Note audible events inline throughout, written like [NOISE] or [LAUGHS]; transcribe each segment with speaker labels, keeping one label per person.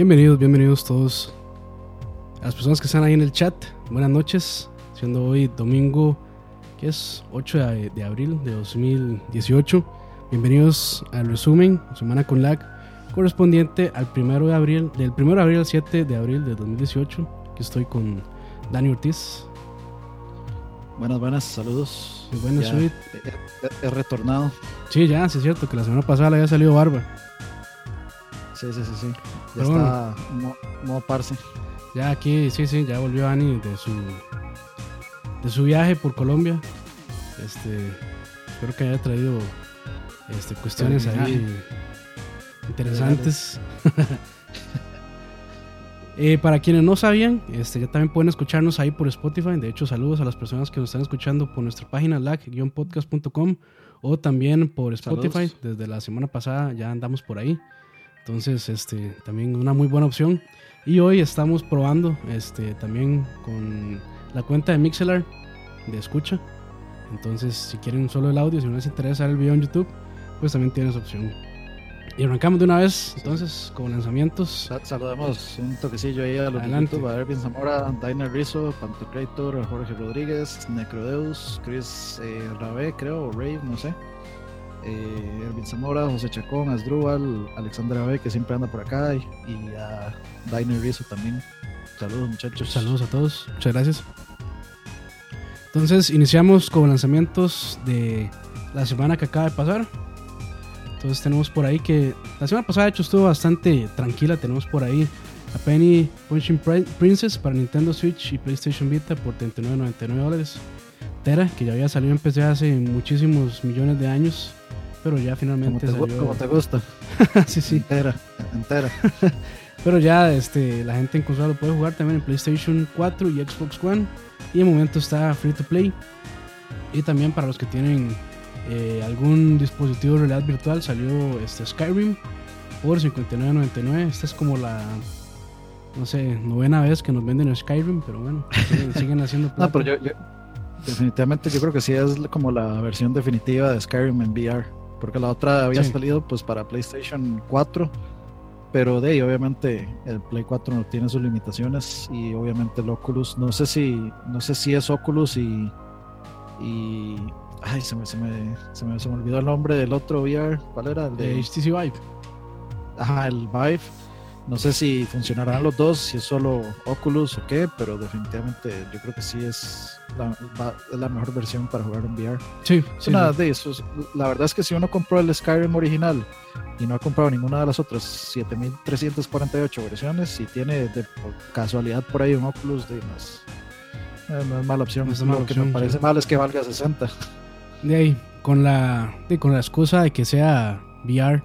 Speaker 1: Bienvenidos, bienvenidos todos. A las personas que están ahí en el chat, buenas noches. Siendo hoy domingo, que es 8 de, de abril de 2018. Bienvenidos al resumen, Semana con Lag, correspondiente al 1 de abril, del 1 de abril al 7 de abril de 2018. Aquí estoy con Dani Ortiz.
Speaker 2: Buenas, buenas, saludos.
Speaker 1: Muy buenas,
Speaker 2: he retornado.
Speaker 1: Sí, ya, sí es cierto que la semana pasada le había salido barba.
Speaker 2: Sí, sí, sí, sí. Ya
Speaker 1: Pero
Speaker 2: está mo- modo parce.
Speaker 1: Ya aquí, sí, sí, ya volvió Dani de su de su viaje por Colombia. Este, espero que haya traído este, cuestiones ahí interesantes. [LAUGHS] Eh, para quienes no sabían, este, ya también pueden escucharnos ahí por Spotify. De hecho, saludos a las personas que nos están escuchando por nuestra página lag-podcast.com o también por Spotify.
Speaker 2: Saludos.
Speaker 1: Desde la semana pasada ya andamos por ahí. Entonces, este, también una muy buena opción. Y hoy estamos probando este, también con la cuenta de Mixelar de escucha. Entonces, si quieren solo el audio, si no les interesa ver el video en YouTube, pues también tienen esa opción. Y arrancamos de una vez, entonces, con lanzamientos.
Speaker 2: Sa- saludamos un toquecillo ahí a los de
Speaker 1: Adelante.
Speaker 2: YouTube, a Ervin Zamora, Diner Rizzo, Pantocrator, Jorge Rodríguez, Necrodeus, Chris eh, Rabé, creo, o Rave, no sé. Eh, Ervin Zamora, José Chacón, Asdrúbal, Alexander Abe, que siempre anda por acá, y, y a Diner Rizzo también. Saludos, muchachos.
Speaker 1: Saludos a todos, muchas gracias. Entonces, iniciamos con lanzamientos de la semana que acaba de pasar. Entonces, tenemos por ahí que la semana pasada, de hecho, estuvo bastante tranquila. Tenemos por ahí a Penny Punching Pri- Princess para Nintendo Switch y PlayStation Vita por 39.99 dólares. Tera, que ya había salido en PC hace muchísimos millones de años, pero ya
Speaker 2: Como
Speaker 1: finalmente
Speaker 2: te, gu-
Speaker 1: salió.
Speaker 2: como te gusta. [LAUGHS]
Speaker 1: sí, sí.
Speaker 2: Entera, entera. [LAUGHS]
Speaker 1: Pero ya este, la gente en consola lo puede jugar también en PlayStation 4 y Xbox One. Y de momento está free to play. Y también para los que tienen eh, algún dispositivo de realidad virtual salió este Skyrim por 59.99. Esta es como la, no sé, novena vez que nos venden Skyrim, pero bueno, siguen, [LAUGHS] siguen haciendo plata.
Speaker 2: No, pero yo, yo- definitivamente yo creo que sí es como la versión definitiva de Skyrim en VR, porque la otra había
Speaker 1: Sí.
Speaker 2: salido pues para PlayStation 4, pero de ahí obviamente el Play 4 no tiene sus limitaciones y obviamente el Oculus, no sé si no sé si es Oculus y y ay, se me, se me, se me, se me olvidó el nombre del otro VR, ¿cuál era? El
Speaker 1: de
Speaker 2: de,
Speaker 1: HTC Vive.
Speaker 2: ajá, el Vive. No sé si funcionarán los dos, si es solo Oculus o qué, pero definitivamente yo creo que sí es la, va- es la mejor versión para jugar en VR.
Speaker 1: Sí,
Speaker 2: Es
Speaker 1: sí, sí.
Speaker 2: de esos. La verdad es que si uno compró el Skyrim original y no ha comprado ninguna de las otras 7348 versiones y tiene de por casualidad por ahí un Oculus, de, no, es, eh, no es mala opción.
Speaker 1: No es mala
Speaker 2: Lo que me parece
Speaker 1: sí.
Speaker 2: mal es que valga 60.
Speaker 1: De ahí, con la, de, con la excusa de que sea VR,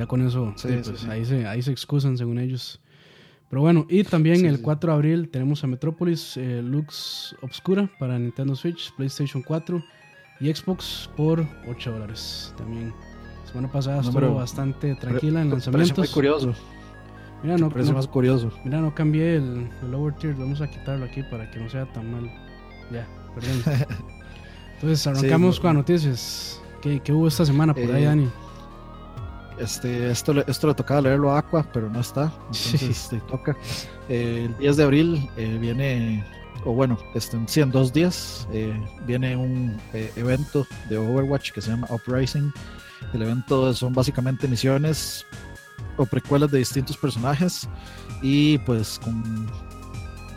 Speaker 1: ya con eso,
Speaker 2: Sí,
Speaker 1: de,
Speaker 2: sí,
Speaker 1: pues. Ahí, se, ahí se excusan según ellos. Pero bueno, y también el
Speaker 2: sí.
Speaker 1: 4 de abril tenemos a Metropolis eh, Lux Obscura para Nintendo Switch, PlayStation 4 y Xbox por 8 dólares. También, semana pasada estuvo
Speaker 2: Número-
Speaker 1: bastante tranquila en lanzamientos.
Speaker 2: muy curioso.
Speaker 1: Mira, no,
Speaker 2: parece
Speaker 1: no-
Speaker 2: más curioso.
Speaker 1: mira, no cambié el, el lower tier, vamos a quitarlo aquí para que no sea tan mal. Ya, perdón. [LAUGHS] Entonces arrancamos
Speaker 2: Sí,
Speaker 1: con las noticias. ¿Qué, qué hubo esta semana por ahí,
Speaker 2: Eh,
Speaker 1: Dani?
Speaker 2: Este, esto, esto le tocaba leerlo a Aqua, pero no está. Entonces sí, toca. Eh, el 10 de abril eh, viene, o bueno, este, sí, en dos días eh, viene un eh, evento de Overwatch que se llama Uprising. El evento son básicamente misiones o precuelas de distintos personajes y pues con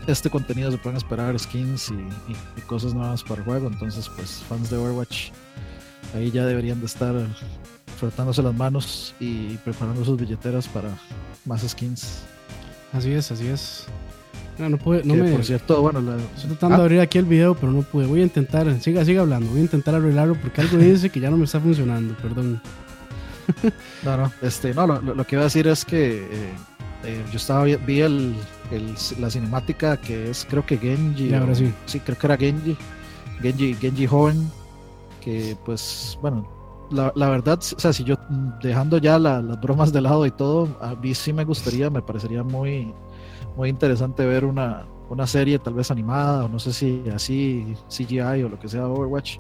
Speaker 2: este contenido se pueden esperar skins y, y- y cosas nuevas para el juego. Entonces pues fans de Overwatch ahí ya deberían de estar frotándose las manos y preparando sus billeteras para más skins.
Speaker 1: Así es, así es. No, no pude, no
Speaker 2: que
Speaker 1: me.
Speaker 2: por cierto, bueno, la-
Speaker 1: Estoy tratando
Speaker 2: Ah.
Speaker 1: de abrir aquí el video, pero no pude. Voy a intentar, siga, siga hablando. Voy a intentar arreglarlo porque algo dice que ya no me está funcionando. Perdón. [LAUGHS]
Speaker 2: no, no, este, no, lo, lo- que iba a decir es que eh, eh, yo estaba vi, vi el, el- la cinemática que es creo que Genji.
Speaker 1: Ya, ahora
Speaker 2: o-
Speaker 1: sí.
Speaker 2: Sí, creo que era Genji. Genji, Genji joven. Que pues, bueno, la, la verdad, o sea, si yo dejando ya la- las bromas de lado y todo, a mí sí me gustaría, me parecería muy, muy interesante ver una, una serie tal vez animada, o no sé si así CGI o lo que sea Overwatch.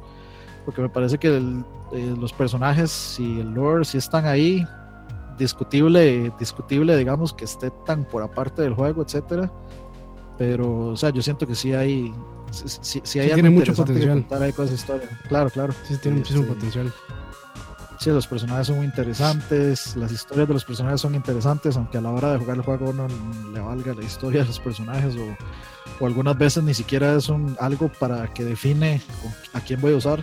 Speaker 2: Porque me parece que el- eh, los personajes y el lore sí están ahí discutible, discutible, digamos, que esté tan por aparte del juego, etcétera. Pero, o sea, yo siento que sí hay, sí, sí, hay
Speaker 1: tiene mucho potencial.
Speaker 2: ahí con esa historia. Claro, claro.
Speaker 1: Sí, tiene muchísimo potencial.
Speaker 2: Sí, los personajes son muy interesantes, las historias de los personajes son interesantes, aunque a la hora de jugar el juego no le valga la historia de los personajes o, o algunas veces ni siquiera es un, algo para que define a quién voy a usar.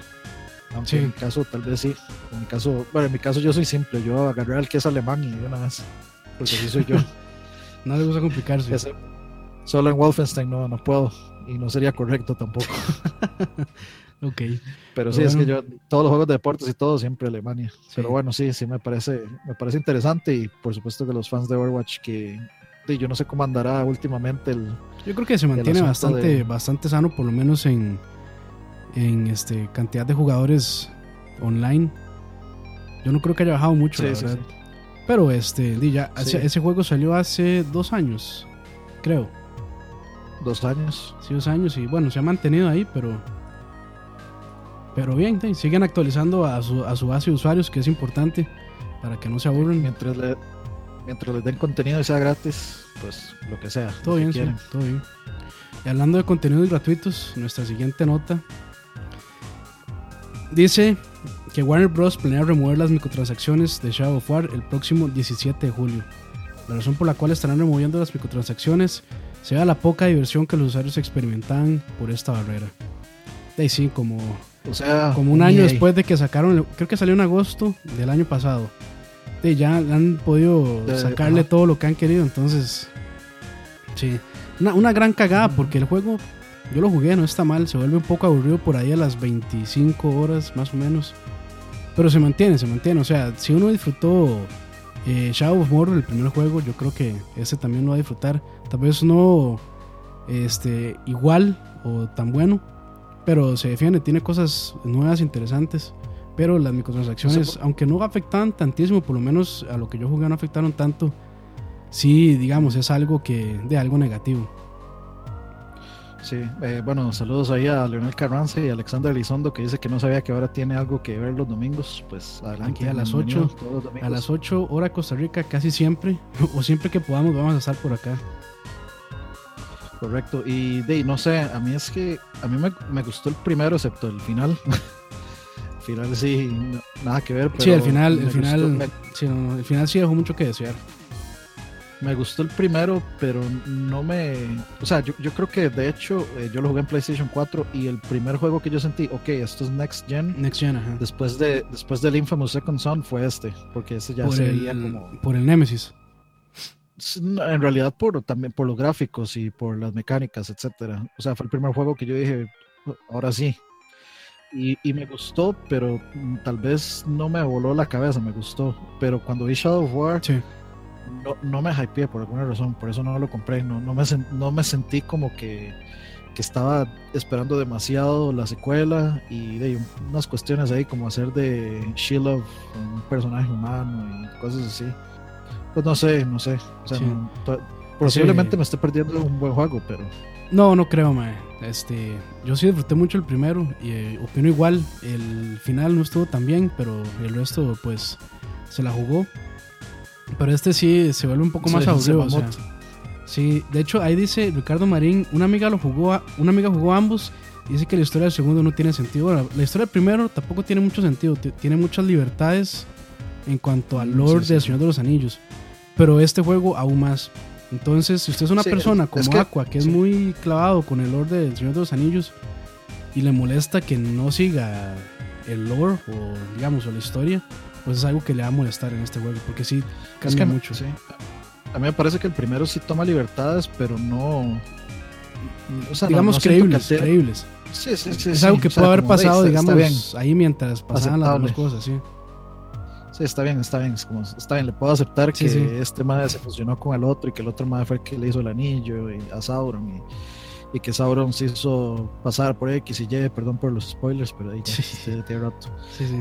Speaker 2: Aunque en mi caso tal vez sí. En mi caso, bueno, en mi caso yo soy simple, yo agarré al que es alemán y de una vez. Porque así soy yo. [LAUGHS]
Speaker 1: no le gusta complicarse.
Speaker 2: solo en Wolfenstein no, no puedo. Y no sería correcto tampoco. [LAUGHS]
Speaker 1: ok.
Speaker 2: Pero sí, es que yo, todos los juegos de deportes y todo, siempre Alemania. Pero bueno, sí, sí me parece, me parece interesante. Y por supuesto que los fans de Overwatch que yo no sé cómo andará últimamente el.
Speaker 1: Yo creo que se mantiene bastante, bastante sano, por lo menos en, en este, cantidad de jugadores online. Yo no creo que haya bajado mucho, Pero este, ya, ese juego salió hace dos años, creo.
Speaker 2: Dos años.
Speaker 1: Sí, dos años y bueno, se ha mantenido ahí, pero. Pero bien, siguen actualizando a su, a su base de usuarios, que es importante para que no se aburren.
Speaker 2: Mientras, le, mientras les den contenido y sea gratis, pues lo que sea.
Speaker 1: Todo bien, sí, todo bien. Y hablando de contenidos gratuitos, nuestra siguiente nota Dice que Warner Bros. planea remover las microtransacciones de Shadow of War el próximo 17 de julio. La razón por la cual estarán removiendo las microtransacciones se da la poca diversión que los usuarios experimentaban por esta barrera. De ahí sí, como,
Speaker 2: o sea,
Speaker 1: como un año después de que sacaron, creo que salió en agosto del año pasado. De ya han podido sacarle todo lo que han querido, entonces, sí, una, una gran cagada porque el juego yo lo jugué, no está mal, se vuelve un poco aburrido por ahí a las 25 horas más o menos. Pero se mantiene, se mantiene. O sea, si uno disfrutó eh, Shadow of Mordor, el primer juego, yo creo que ese también lo va a disfrutar. Tal vez no este, igual o tan bueno, pero se defiende, tiene cosas nuevas, interesantes. Pero las microtransacciones, aunque no afectan tantísimo, por lo menos a lo que yo jugué no afectaron tanto, sí, digamos, es algo que de algo negativo.
Speaker 2: Sí, eh, bueno, saludos ahí a Leonel Carranza y a Alexander Elizondo que dice que no sabía que ahora tiene algo que ver los domingos. Pues adelante.
Speaker 1: Aquí a las 8, a las 8 hora Costa Rica, casi siempre, [LAUGHS] o siempre que podamos, vamos a estar por acá.
Speaker 2: Correcto, y de no sé, a mí es que a mí me, gustó el primero, excepto el final. el [LAUGHS] final sí, nada que ver. Pero
Speaker 1: sí, el final, el final, sí, el final sí dejó mucho que desear.
Speaker 2: Me gustó el primero, pero no me. O sea, yo, yo creo que de hecho eh, yo lo jugué en PlayStation 4 y el primer juego que yo sentí, ok, esto es Next Gen.
Speaker 1: Next Gen, ajá.
Speaker 2: Después, de, después del Infamous Second Son fue este, porque ese ya se veía como.
Speaker 1: Por el Nemesis.
Speaker 2: En realidad, por, también por los gráficos y por las mecánicas, etcétera. O sea, fue el primer juego que yo dije, oh, ahora sí. Y, y, me gustó, pero tal vez no me voló la cabeza, me gustó. Pero cuando vi Shadow of War.
Speaker 1: Sí
Speaker 2: no, no me hypeé por alguna razón, por eso no lo compré, no, no, me, no me sentí como que, que estaba esperando demasiado la secuela y de unas cuestiones ahí como hacer de Shield un personaje humano y cosas así. Pues no sé, no sé. posiblemente me esté perdiendo un buen juego, pero...
Speaker 1: No, no creo, mae. Este, yo sí disfruté mucho el primero y eh, opino igual. El final no estuvo tan bien, pero el resto, pues, se la jugó. Pero este sí se vuelve un poco más aburrido. sí, de hecho ahí dice Ricardo Marín, una amiga lo jugó, una amiga jugó ambos y dice que la historia del segundo no tiene sentido. la historia del primero tampoco tiene mucho sentido, tiene muchas libertades en cuanto al lore del Señor de los Anillos, pero este juego aún más. Entonces, si usted es una persona como Aqua que es muy clavado con el lore del Señor de los Anillos y le molesta que no siga el lore o digamos o la historia, pues es algo que le va a molestar en este juego, porque sí cambia mucho.
Speaker 2: Sí. A mí me parece que el primero sí toma libertades, pero no.
Speaker 1: digamos creíbles, creíbles.
Speaker 2: Sí, sí, sí,
Speaker 1: es algo que puede haber pasado, digamos, ahí mientras pasaban las dos cosas, sí.
Speaker 2: Sí, está bien, está bien. como, está bien, le puedo aceptar que este madre se fusionó con el otro y que el otro madre fue el que le hizo el anillo y a Sauron. Y, y que Sauron se hizo pasar por X y Y, perdón por los spoilers, pero ahí ya sí. te, rato.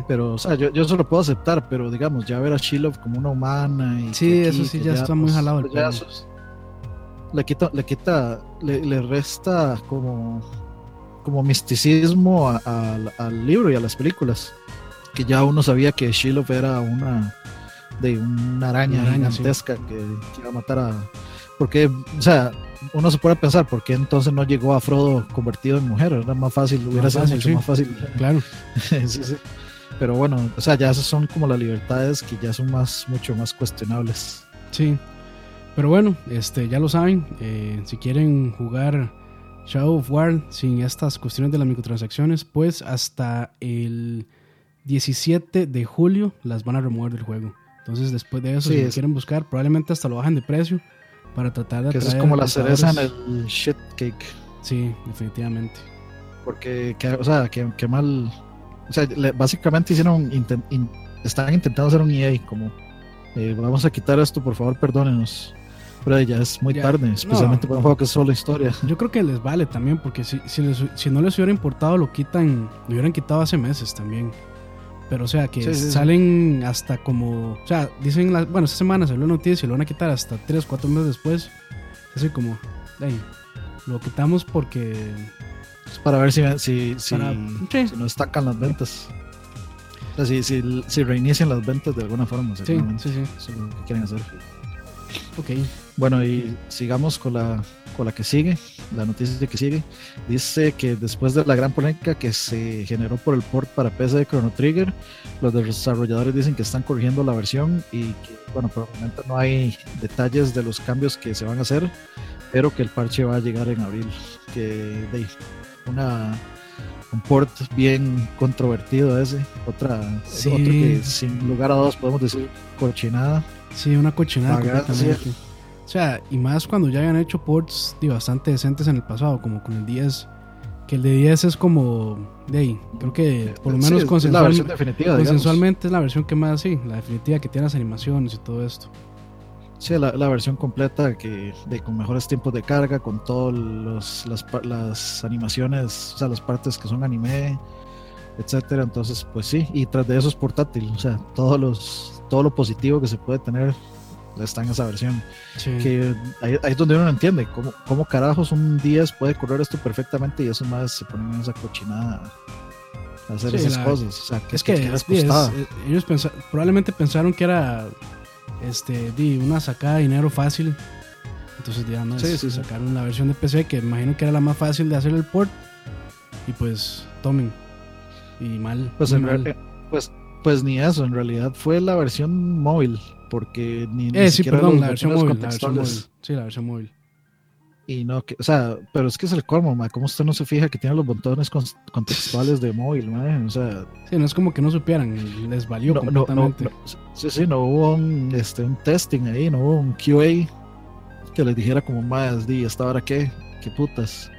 Speaker 2: Pero, o sea, yo, yo eso lo puedo aceptar, pero digamos, ya ver a Shiloh como una humana y
Speaker 1: Sí, eso sí ya, está muy pues, jalado el
Speaker 2: pues le quita, le quita, le, resta como, como misticismo al libro y a las películas. Que ya uno sabía que Shiloh era una de una araña, gigantesca que, que, iba a matar a. Porque, o sea, uno se puede pensar, ¿por qué entonces no llegó a Frodo convertido en mujer? Era más fácil, hubiera sido mucho más fácil.
Speaker 1: Claro. [LAUGHS]
Speaker 2: sí, sí. Pero bueno, o sea, ya esas son como las libertades que ya son más, mucho más cuestionables.
Speaker 1: Sí. Pero bueno, este, ya lo saben, eh, si quieren jugar Shadow of War sin estas cuestiones de las microtransacciones, pues hasta el 17 de julio las van a remover del juego. Entonces, después de eso, si lo quieren buscar, probablemente hasta lo bajen de precio para tratar de
Speaker 2: Que eso es como la cereza en el shit cake.
Speaker 1: Sí, definitivamente.
Speaker 2: Porque, o sea, que, mal. O sea, básicamente hicieron. estaban intentando hacer un EA, como. Eh, vamos a quitar esto, por favor, perdónenos. Pero ya es muy tarde, especialmente para un juego que es solo historia.
Speaker 1: Yo creo que les vale también, porque si, si, si no les hubiera importado, lo quitan. Lo hubieran quitado hace meses también. Pero o sea, que salen hasta como. O sea, dicen. La, bueno, esta semana salió la noticia y lo van a quitar hasta 3, 4 meses después. Así como. lo quitamos porque.
Speaker 2: Es para ver si, si, si, si no estacan las ventas. O sea, si, si, si, reinician las ventas de alguna forma.
Speaker 1: Sí, sí, sí.
Speaker 2: Eso es lo que quieren hacer.
Speaker 1: Ok.
Speaker 2: Bueno, y sigamos con la con la que sigue, la noticia que sigue, dice que después de la gran polémica que se generó por el port para PC de Chrono Trigger, los desarrolladores dicen que están corrigiendo la versión y que, bueno, por el momento no hay detalles de los cambios que se van a hacer, pero que el parche va a llegar en abril. Que de una un port bien controvertido ese, otra otro que sin lugar a dos podemos decir cochinada.
Speaker 1: Sí, una cochinada. O sea, y más cuando ya habían hecho ports bastante decentes en el pasado, como con el 10. Que el de 10 es como. De ahí, creo que por lo menos consensual, consensualmente es la versión que más, sí, la definitiva que tiene las animaciones y todo esto.
Speaker 2: Sí, la, la versión completa que de, con mejores tiempos de carga, con todas las, las animaciones, o sea, las partes que son anime, etcétera. Entonces, pues sí, y tras de eso es portátil, o sea, todos los, todo lo positivo que se puede tener está en esa versión. Que ahí, es donde uno no entiende cómo, cómo carajos un 10 puede correr esto perfectamente y eso más se ponen en esa cochinada a hacer esas cosas. O sea, que
Speaker 1: es que, eh, ellos probablemente pensaron que era este una sacada de dinero fácil. Entonces, digamos, sacaron la versión de PC que imagino que era la más fácil de hacer el port. Y pues, tomen. Y mal.
Speaker 2: Pues, pues, pues ni eso, en realidad fue la versión móvil porque ni,
Speaker 1: eh, sí, perdón, la versión, móvil, la versión móvil. Sí, la versión móvil.
Speaker 2: Y no, que, o sea, pero es que es el colmo, ma. ¿Cómo usted no se fija que tiene los botones contextuales de móvil, ma? O sea.
Speaker 1: Sí, no es como que no supieran, les valió no, completamente.
Speaker 2: No, sí, sí, no hubo un, este, un testing ahí, no hubo un QA que les dijera como más, di, ¿esta hora qué? ¿Qué putas?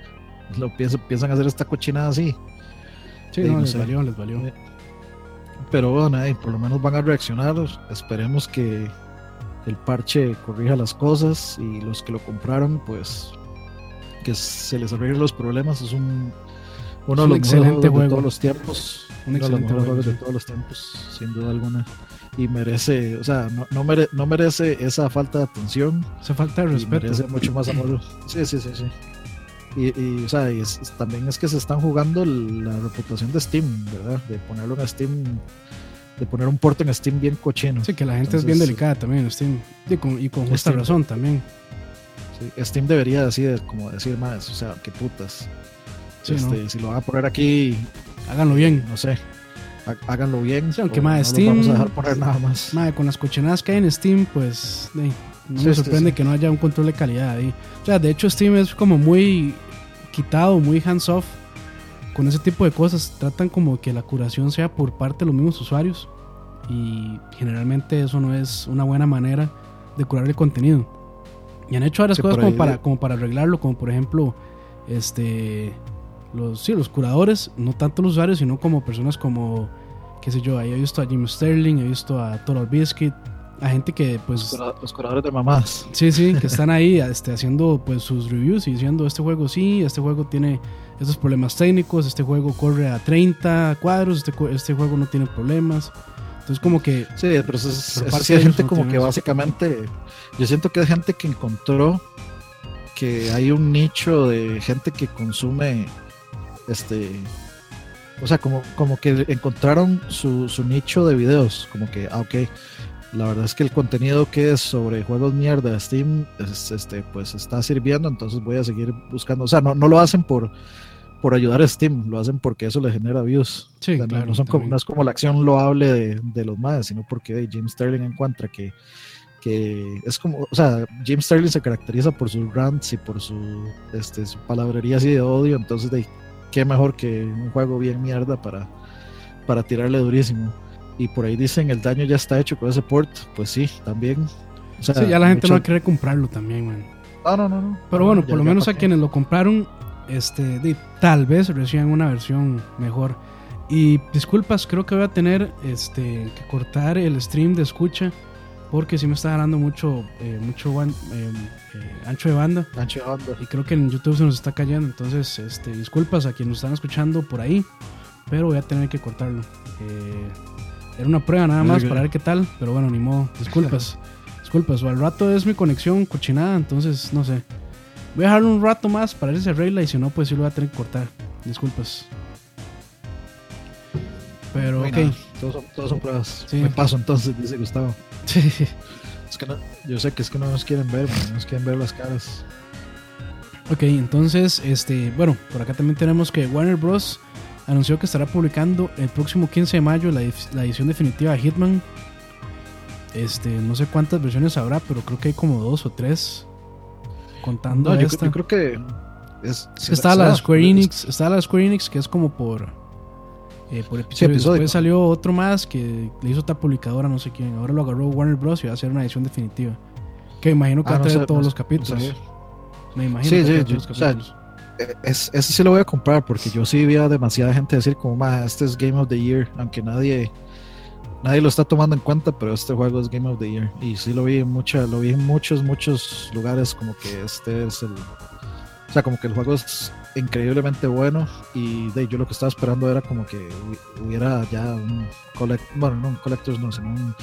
Speaker 2: Lo piensan, piensan hacer esta cochinada así.
Speaker 1: Sí, no, les valió, les valió.
Speaker 2: Pero bueno, por lo menos van a reaccionar. Esperemos que el parche corrija las cosas y los que lo compraron, pues que se les arreglen los problemas. Es un uno de los excelente juegos de todos los tiempos. Un uno de los mejores juegos de todos los tiempos, sin duda alguna. Y merece, o sea, no, no, no merece esa falta de atención.
Speaker 1: Esa falta de respeto.
Speaker 2: Merece mucho más amor. [CLEARS THROAT] Sí, sí, sí, sí. Y, o sea, también es que se están jugando la reputación de Steam, ¿verdad? De ponerlo en Steam, de poner un porte en Steam bien cochino.
Speaker 1: Sí, que la gente es bien delicada también en Steam. Y con, y con justa razón también.
Speaker 2: Sí, Steam debería así como decir más, o sea, qué putas. este, Si lo van a poner aquí,
Speaker 1: háganlo bien.
Speaker 2: No sé, háganlo bien.
Speaker 1: Sí, aunque más Steam.
Speaker 2: vamos a dejar poner nada más.
Speaker 1: con las cochinadas que hay en Steam, pues. No me sorprende que no haya un control de calidad ahí. O sea, de hecho Steam es como muy quitado, muy hands-off con ese tipo de cosas. Tratan como que la curación sea por parte de los mismos usuarios. Y generalmente eso no es una buena manera de curar el contenido. Y han hecho varias cosas como para, como para arreglarlo, como por ejemplo, este los, sí, los curadores, no tanto los usuarios, sino como personas como, qué sé yo, ahí he visto a Jim Sterling, he visto a Total Biscuit, a gente que pues
Speaker 2: los curadores de mamás
Speaker 1: sí sí que [LAUGHS] están ahí este, haciendo pues sus reviews y diciendo este juego sí este juego tiene estos problemas técnicos este juego corre a 30 cuadros este, este juego no tiene problemas entonces como que
Speaker 2: sí pero es, es, gente como que básicamente yo siento que hay gente que encontró que hay un nicho de gente que consume este o sea como como que encontraron su, su nicho de videos como que ah ok la verdad es que el contenido que es sobre juegos mierda de Steam este, pues está sirviendo, entonces voy a seguir buscando. O sea, no, no lo hacen por, por ayudar a Steam, lo hacen porque eso le genera views.
Speaker 1: Sí,
Speaker 2: no, son como, no es como la acción loable de, de los más, sino porque James Sterling encuentra que, que es como, o sea, James Sterling se caracteriza por sus rants y por su, este, su palabrería así de odio, entonces de, qué mejor que un juego bien mierda para, para tirarle durísimo. Y por ahí dicen el daño ya está hecho con ese port, pues sí, también.
Speaker 1: sí, ya la gente no va a querer comprarlo también, man.
Speaker 2: No, no, no, no.
Speaker 1: Pero bueno, por lo menos a quienes lo compraron, este, tal vez reciban una versión mejor. Y disculpas, creo que voy a tener este, que cortar el stream de escucha porque si me está ganando mucho, eh, mucho eh, eh, ancho de banda.
Speaker 2: Ancho de banda.
Speaker 1: Y creo que en YouTube se nos está cayendo. Entonces, este, disculpas a quienes nos están escuchando por ahí, pero voy a tener que cortarlo. Era una prueba nada más para ver qué tal, pero bueno, ni modo. Disculpas. [LAUGHS] disculpas. O al rato es mi conexión cochinada, entonces no sé. Voy a dejarlo un rato más para ese regla y si no, pues sí lo voy a tener que cortar. Disculpas. Pero, ok.
Speaker 2: Todos son, pruebas. Me paso entonces, dice Gustavo.
Speaker 1: Sí.
Speaker 2: Es que yo sé que es que no nos quieren ver, no nos quieren ver las caras.
Speaker 1: Ok, entonces, este, bueno, por acá también tenemos que Warner Bros. Anunció que estará publicando el próximo 15 de mayo la, edición definitiva de Hitman. Este, no sé cuántas versiones habrá, pero creo que hay como dos o tres. Contando
Speaker 2: yo,
Speaker 1: esta.
Speaker 2: Yo creo que
Speaker 1: está la Square Enix, está la Square Enix que es como por eh, por episodio. Después salió otro más que le hizo otra publicadora, no sé quién. Ahora lo agarró Warner Bros. y va a hacer una edición definitiva. Que imagino que va a ah, traer todos los capítulos. Me imagino
Speaker 2: sí, que sí, todos los capítulos. Eh, ese sí lo voy a comprar porque yo sí vi a demasiada gente decir como, este es Game of the Year, aunque nadie nadie lo está tomando en cuenta, pero este juego es Game of the Year. Y sí lo vi en mucha, lo vi en muchos muchos lugares como que este es el o sea, como que el juego es increíblemente bueno. Y de yo lo que estaba esperando era como que hubiera ya un collect, bueno no un collector's no sino un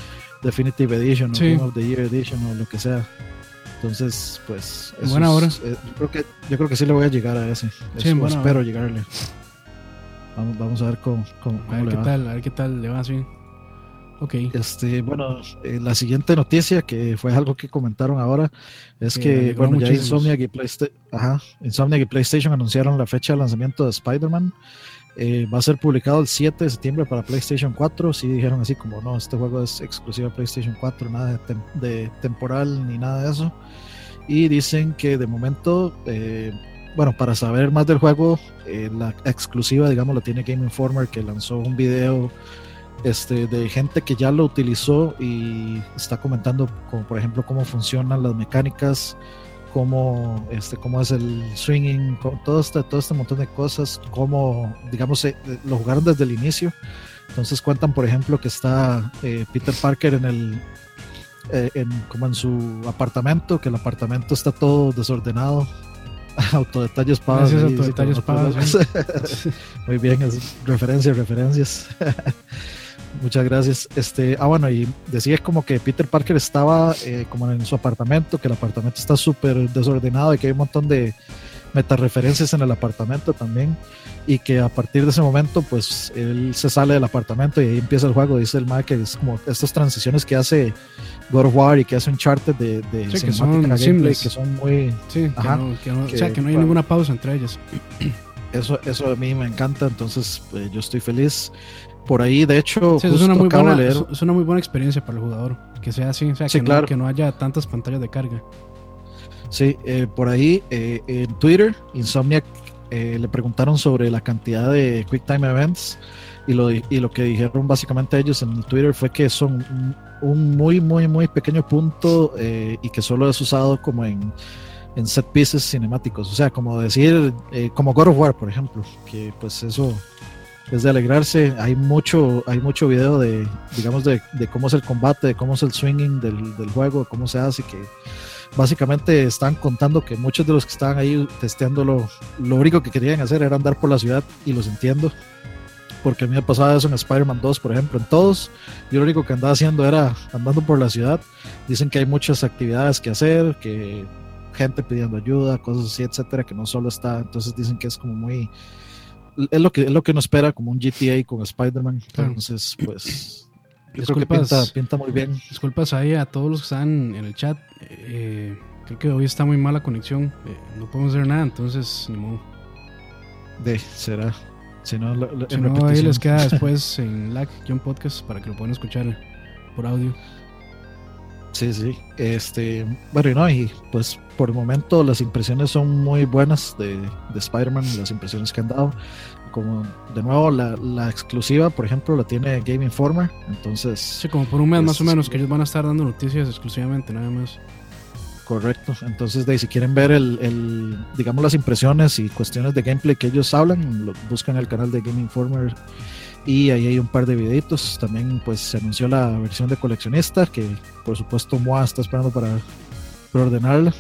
Speaker 2: definitive edition o Game of the Year edition o lo que sea entonces pues
Speaker 1: buena hora.
Speaker 2: eh, yo creo que yo creo que sí le voy a llegar a ese. Sí, espero llegarle. Vamos, vamos a ver cómo, cómo,
Speaker 1: a ver qué tal a ver qué tal le va así Ok.
Speaker 2: Este, bueno, eh, la siguiente noticia, que fue algo que comentaron ahora, es que, bueno, ya Insomniac y, Ajá, Insomniac y PlayStation anunciaron la fecha de lanzamiento de Spider-Man. Eh, va a ser publicado el 7 de septiembre para PlayStation 4. Sí dijeron así como, no, este juego es exclusivo a PlayStation 4, nada de, temporal ni nada de eso. Y dicen que de momento, eh, bueno, para saber más del juego, la exclusiva, digamos, la tiene Game Informer, que lanzó un video este, de gente que ya lo utilizó y está comentando, como por ejemplo, cómo funcionan las mecánicas, cómo, este, cómo es el swinging, todo este, todo este montón de cosas, cómo, digamos, eh, lo jugaron desde el inicio. Entonces cuentan, por ejemplo, que está eh, Peter Parker en el, eh, en, como en su apartamento, que el apartamento está todo desordenado. [LAUGHS] autodetalles pavas.
Speaker 1: autodetalles [LAUGHS]
Speaker 2: Muy bien, referencias, referencias. [LAUGHS] Muchas gracias. Este, ah, bueno, y decía como que Peter Parker estaba eh, como en su apartamento, que el apartamento está súper desordenado y que hay un montón de metareferencias en el apartamento también. Y que a partir de ese momento, pues él se sale del apartamento y ahí empieza el juego. Dice el Mike que es como estas transiciones que hace God of War y que hace Uncharted de, de
Speaker 1: sí, que, son gameplay,
Speaker 2: que son muy.
Speaker 1: Sí, ajá, que no, o sea, que no hay ninguna pausa entre ellas.
Speaker 2: Eso, eso a mí me encanta, entonces pues, yo estoy feliz por ahí, de hecho,
Speaker 1: es, una muy buena, es una muy buena experiencia para el jugador. Que sea así, o sea, que, no, que, no, haya tantas pantallas de carga.
Speaker 2: Sí, eh, por ahí eh, en Twitter, Insomniac eh, le preguntaron sobre la cantidad de Quick Time Events y lo, y lo que dijeron básicamente ellos en Twitter fue que son un, muy, muy, muy pequeño punto y que solo es usado como en, en set pieces cinemáticos. O sea, como decir, como God of War, por ejemplo, que pues eso es de alegrarse. Hay mucho, hay mucho video de, digamos, de, cómo es el combate, de cómo es el swinging del, del, juego, cómo se hace, que básicamente están contando que muchos de los que estaban ahí testeándolo, lo único que querían hacer era andar por la ciudad y los entiendo. Porque a mí me pasaba eso en Spider-Man 2, por ejemplo, en todos. Yo lo único que andaba haciendo era andando por la ciudad. Dicen que hay muchas actividades que hacer, que gente pidiendo ayuda, cosas así, etcétera, que no solo está. Entonces dicen que es como muy, es lo que es lo que nos espera como un GTA con Spider-Man. Entonces, pues Yo creo que pinta, pinta, muy bien.
Speaker 1: Disculpas ahí a todos los que están en el chat. Eh, creo que hoy está muy mala conexión. Eh, no podemos hacer nada, entonces ni modo.
Speaker 2: De, será. Si no,
Speaker 1: si no ahí les queda [LAUGHS] después en lag-podcast para que lo puedan escuchar por audio.
Speaker 2: Sí, sí. Este, bueno, y no, y pues por el momento las impresiones son muy buenas de, de Spider-Man, las impresiones que han dado. Como de nuevo, la, la, exclusiva, por ejemplo, la tiene Game Informer. Entonces.
Speaker 1: Sí, como por un mes más o menos, que ellos van a estar dando noticias exclusivamente, nada más.
Speaker 2: Correcto. Entonces, de, si quieren ver el, el, digamos, las impresiones y cuestiones de gameplay que ellos hablan, lo, buscan el canal de Game Informer y ahí hay un par de videitos. También pues se anunció la versión de coleccionista, que por supuesto Moa está esperando para preordenarla.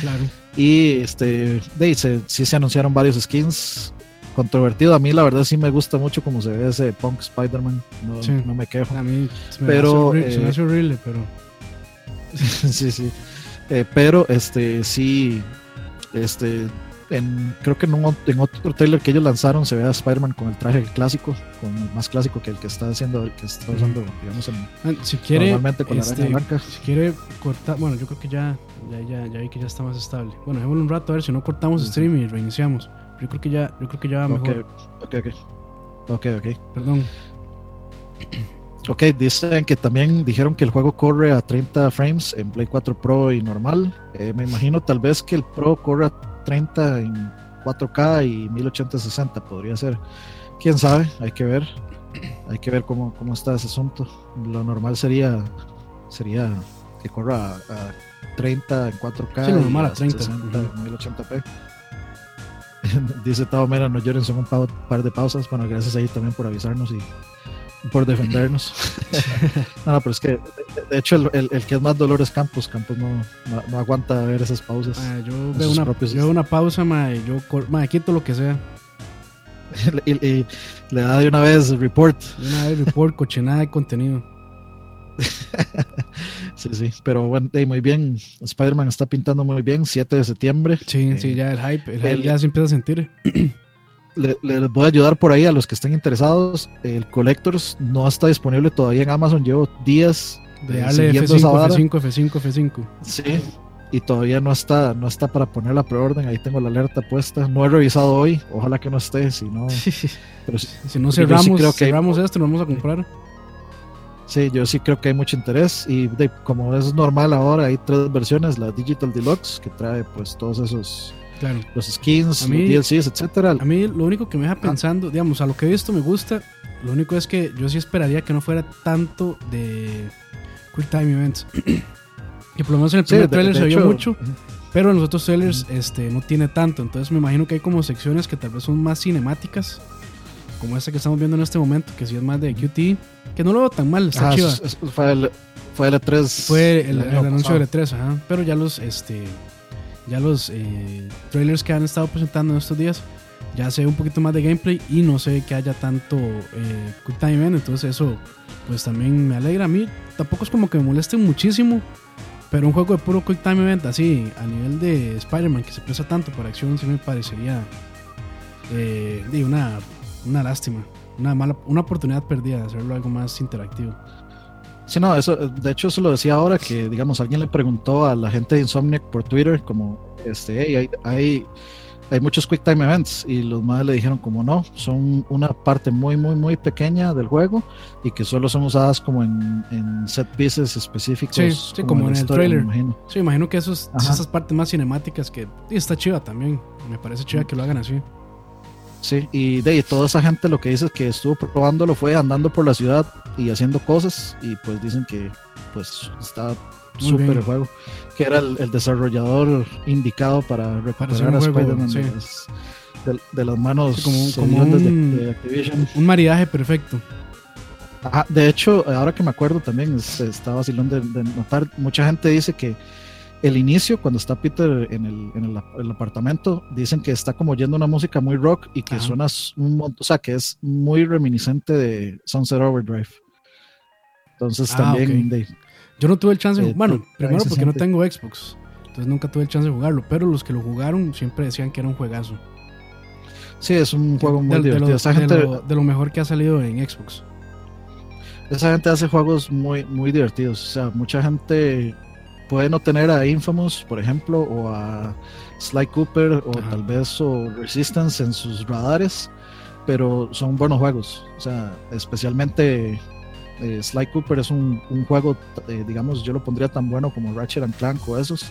Speaker 1: Claro. [LAUGHS]
Speaker 2: y este, de, se, sí se anunciaron varios skins. Controvertido, a mí la verdad sí me gusta mucho como se ve ese Punk Spider-Man, no, no, me quejo.
Speaker 1: A mí me pero, hace, se me hace horrible, pero... [LAUGHS]
Speaker 2: sí, sí. Eh, pero este sí, este en, creo que en, un, en, otro trailer que ellos lanzaron se ve a Spider-Man con el traje clásico, con el más clásico que el que está haciendo, el que está usando, digamos, en,
Speaker 1: ah, si quiere, normalmente con este, la blanca. Si quiere cortar, bueno, yo creo que ya, ya, ya, ya vi que ya está más estable. Bueno, démosle un rato a ver si no cortamos stream y reiniciamos. Yo creo que ya, yo creo que ya va mejor.
Speaker 2: Ok, ok, ok. Ok,
Speaker 1: Perdón.
Speaker 2: Ok, dicen que también dijeron que el juego corre a 30 frames en Play 4 Pro y normal. Eh, me imagino tal vez que el Pro corre a 30 en 4K y 1080-60 podría ser. Quién sabe, hay que ver. Hay que ver cómo, cómo está ese asunto. Lo normal sería sería que corra a, 30 en 4K
Speaker 1: sí, normal a 30
Speaker 2: en 1080p. [LAUGHS] Dice Tao Mera, no lloren, son un par de pausas. Bueno, gracias ahí también por avisarnos y por defendernos. [LAUGHS] no, pero es que de, hecho el, el, que es más dolor es Campos. Campos no, no, aguanta ver esas pausas.
Speaker 1: Ah, yo, veo una, yo una pausa, ma, y yo ma, quito lo que sea. [LAUGHS]
Speaker 2: y, y, le da de una vez report.
Speaker 1: De una vez report, cochinada de contenido. [LAUGHS]
Speaker 2: sí, sí, pero bueno, muy bien. Spider-Man está pintando muy bien, 7 de septiembre.
Speaker 1: Sí, sí, ya el hype, el hype ya se empieza a sentir. [CLEARS THROAT]
Speaker 2: les voy a ayudar por ahí a los que estén interesados. El Collectors no está disponible todavía en Amazon. Llevo días
Speaker 1: de F5, F5, F5, F5.
Speaker 2: Sí, y todavía no está, no está para poner la preorden. Ahí tengo la alerta puesta. No he revisado hoy. Ojalá que no esté. Si no,
Speaker 1: pero si, no cerramos, creo que cerramos esto, lo vamos a comprar.
Speaker 2: Sí, yo sí creo que hay mucho interés y como es normal ahora hay tres versiones, la Digital Deluxe que trae pues todos esos
Speaker 1: Claro.
Speaker 2: Los skins, a mí, DLCs, etcétera.
Speaker 1: A mí lo único que me deja ah. pensando, digamos, a lo que he visto me gusta. Lo único es que yo sí esperaría que no fuera tanto de Quick Time Events. [CLEARS THROAT] que por lo menos en el primer trailer se vio mucho, pero en los otros trailers este, no tiene tanto. Entonces me imagino que hay como secciones que tal vez son más cinemáticas, como esta que estamos viendo en este momento, que sí es más de QT, que no lo veo tan mal, está ah, chiva.
Speaker 2: fue el, fue el E3.
Speaker 1: Fue el, el anuncio del E3, ajá. Pero ya los, este, ya los eh, trailers que han estado presentando en estos días, ya se ve un poquito más de gameplay y no sé que haya tanto eh, Quick Time Event, entonces eso pues también me alegra. A mí tampoco es como que me moleste muchísimo, pero un juego de puro Quick Time Event así, a nivel de Spider-Man, que se presta tanto para acción, sí me parecería eh, una, una lástima, una, mala, una oportunidad perdida de hacerlo algo más interactivo.
Speaker 2: Sí, no, eso, de hecho, eso lo decía ahora que, digamos, alguien le preguntó a la gente de Insomniac por Twitter, como, este, hey, hay, hay, hay muchos Quick Time Events, y los más le dijeron, como no, son una parte muy, muy, muy pequeña del juego y que solo son usadas como en, en set pieces específicos.
Speaker 1: Sí, sí como, en, el trailer. imagino. Sí, imagino que esos, esas partes más cinemáticas que está chiva también. Me parece chiva que lo hagan así.
Speaker 2: Sí, y de toda esa gente lo que dice es que estuvo probándolo fue andando por la ciudad y haciendo cosas y pues dicen que pues está súper el juego, que era el, desarrollador indicado para reparar a Spider-Man de, las manos
Speaker 1: como, un, de, Activision. Un maridaje perfecto.
Speaker 2: de hecho, ahora que me acuerdo también, está vacilón de notar, mucha gente dice que el inicio, cuando está Peter en el, en el, apartamento, dicen que está como oyendo una música muy rock y que suena un montón, o sea, que es muy reminiscente de Sunset Overdrive. Entonces ah, también...
Speaker 1: Yo no tuve el chance, de, bueno, primero porque no tengo Xbox, entonces nunca tuve el chance de jugarlo, pero los que lo jugaron siempre decían que era un juegazo.
Speaker 2: Sí, es un juego muy
Speaker 1: divertido. De lo, de lo mejor que ha salido en Xbox.
Speaker 2: esa gente hace juegos muy, muy divertidos. O sea, mucha gente puede no tener a Infamous, por ejemplo, o a Sly Cooper, o tal vez o Resistance en sus radares, pero son buenos juegos. O sea, especialmente eh, Sly Cooper es un, juego, eh, digamos, yo lo pondría tan bueno como Ratchet and Clank o esos.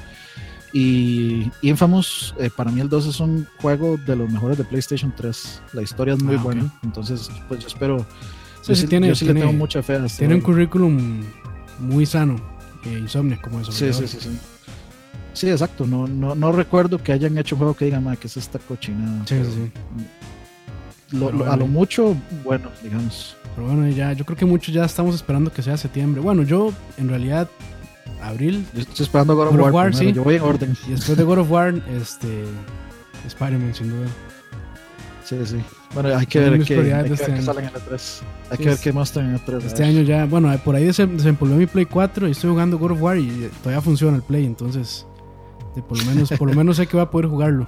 Speaker 2: Y Infamous, eh, para mí el 2 es un juego de los mejores de PlayStation 3. La historia es muy ah, buena, entonces pues yo espero...
Speaker 1: yo sí, tiene, le tengo mucha fe. Este tiene un currículum muy sano, eh, como eso.
Speaker 2: Sí, sí, sí, sí. Sí, exacto. No, no, no recuerdo que hayan hecho un juego que digan, que es esta cochinada. Sí, sí. a lo mucho, bueno, digamos.
Speaker 1: Pero bueno, ya, yo creo que muchos ya estamos esperando que sea septiembre. Bueno, yo en realidad abril.
Speaker 2: Yo estoy esperando God of, War, sí. Yo voy en orden.
Speaker 1: Y después de God of War, este. Spider-Man, sin duda.
Speaker 2: Sí, sí. Bueno, hay que ver, qué, hay que, este ver salen en la 3. Hay que ver qué muestran en la 3.
Speaker 1: Este año ya, bueno, por ahí se desempolvió mi Play 4 y estoy jugando God of War y todavía funciona el Play, entonces por lo menos, por lo menos sé que va a poder jugarlo.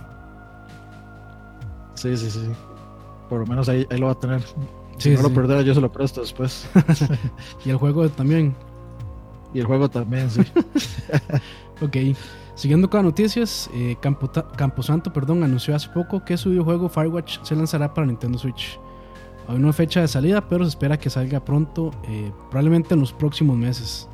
Speaker 2: Sí, sí, sí. Por lo menos ahí, ahí lo va a tener. Si no lo perderá, yo se lo presto después. [LAUGHS]
Speaker 1: y el juego también.
Speaker 2: Y el juego también, sí. [LAUGHS]
Speaker 1: ok. Siguiendo con noticias, eh, Camposanto perdón, anunció hace poco que su videojuego Firewatch se lanzará para Nintendo Switch. Aún no hay fecha de salida, pero se espera que salga pronto, eh, probablemente en los próximos meses.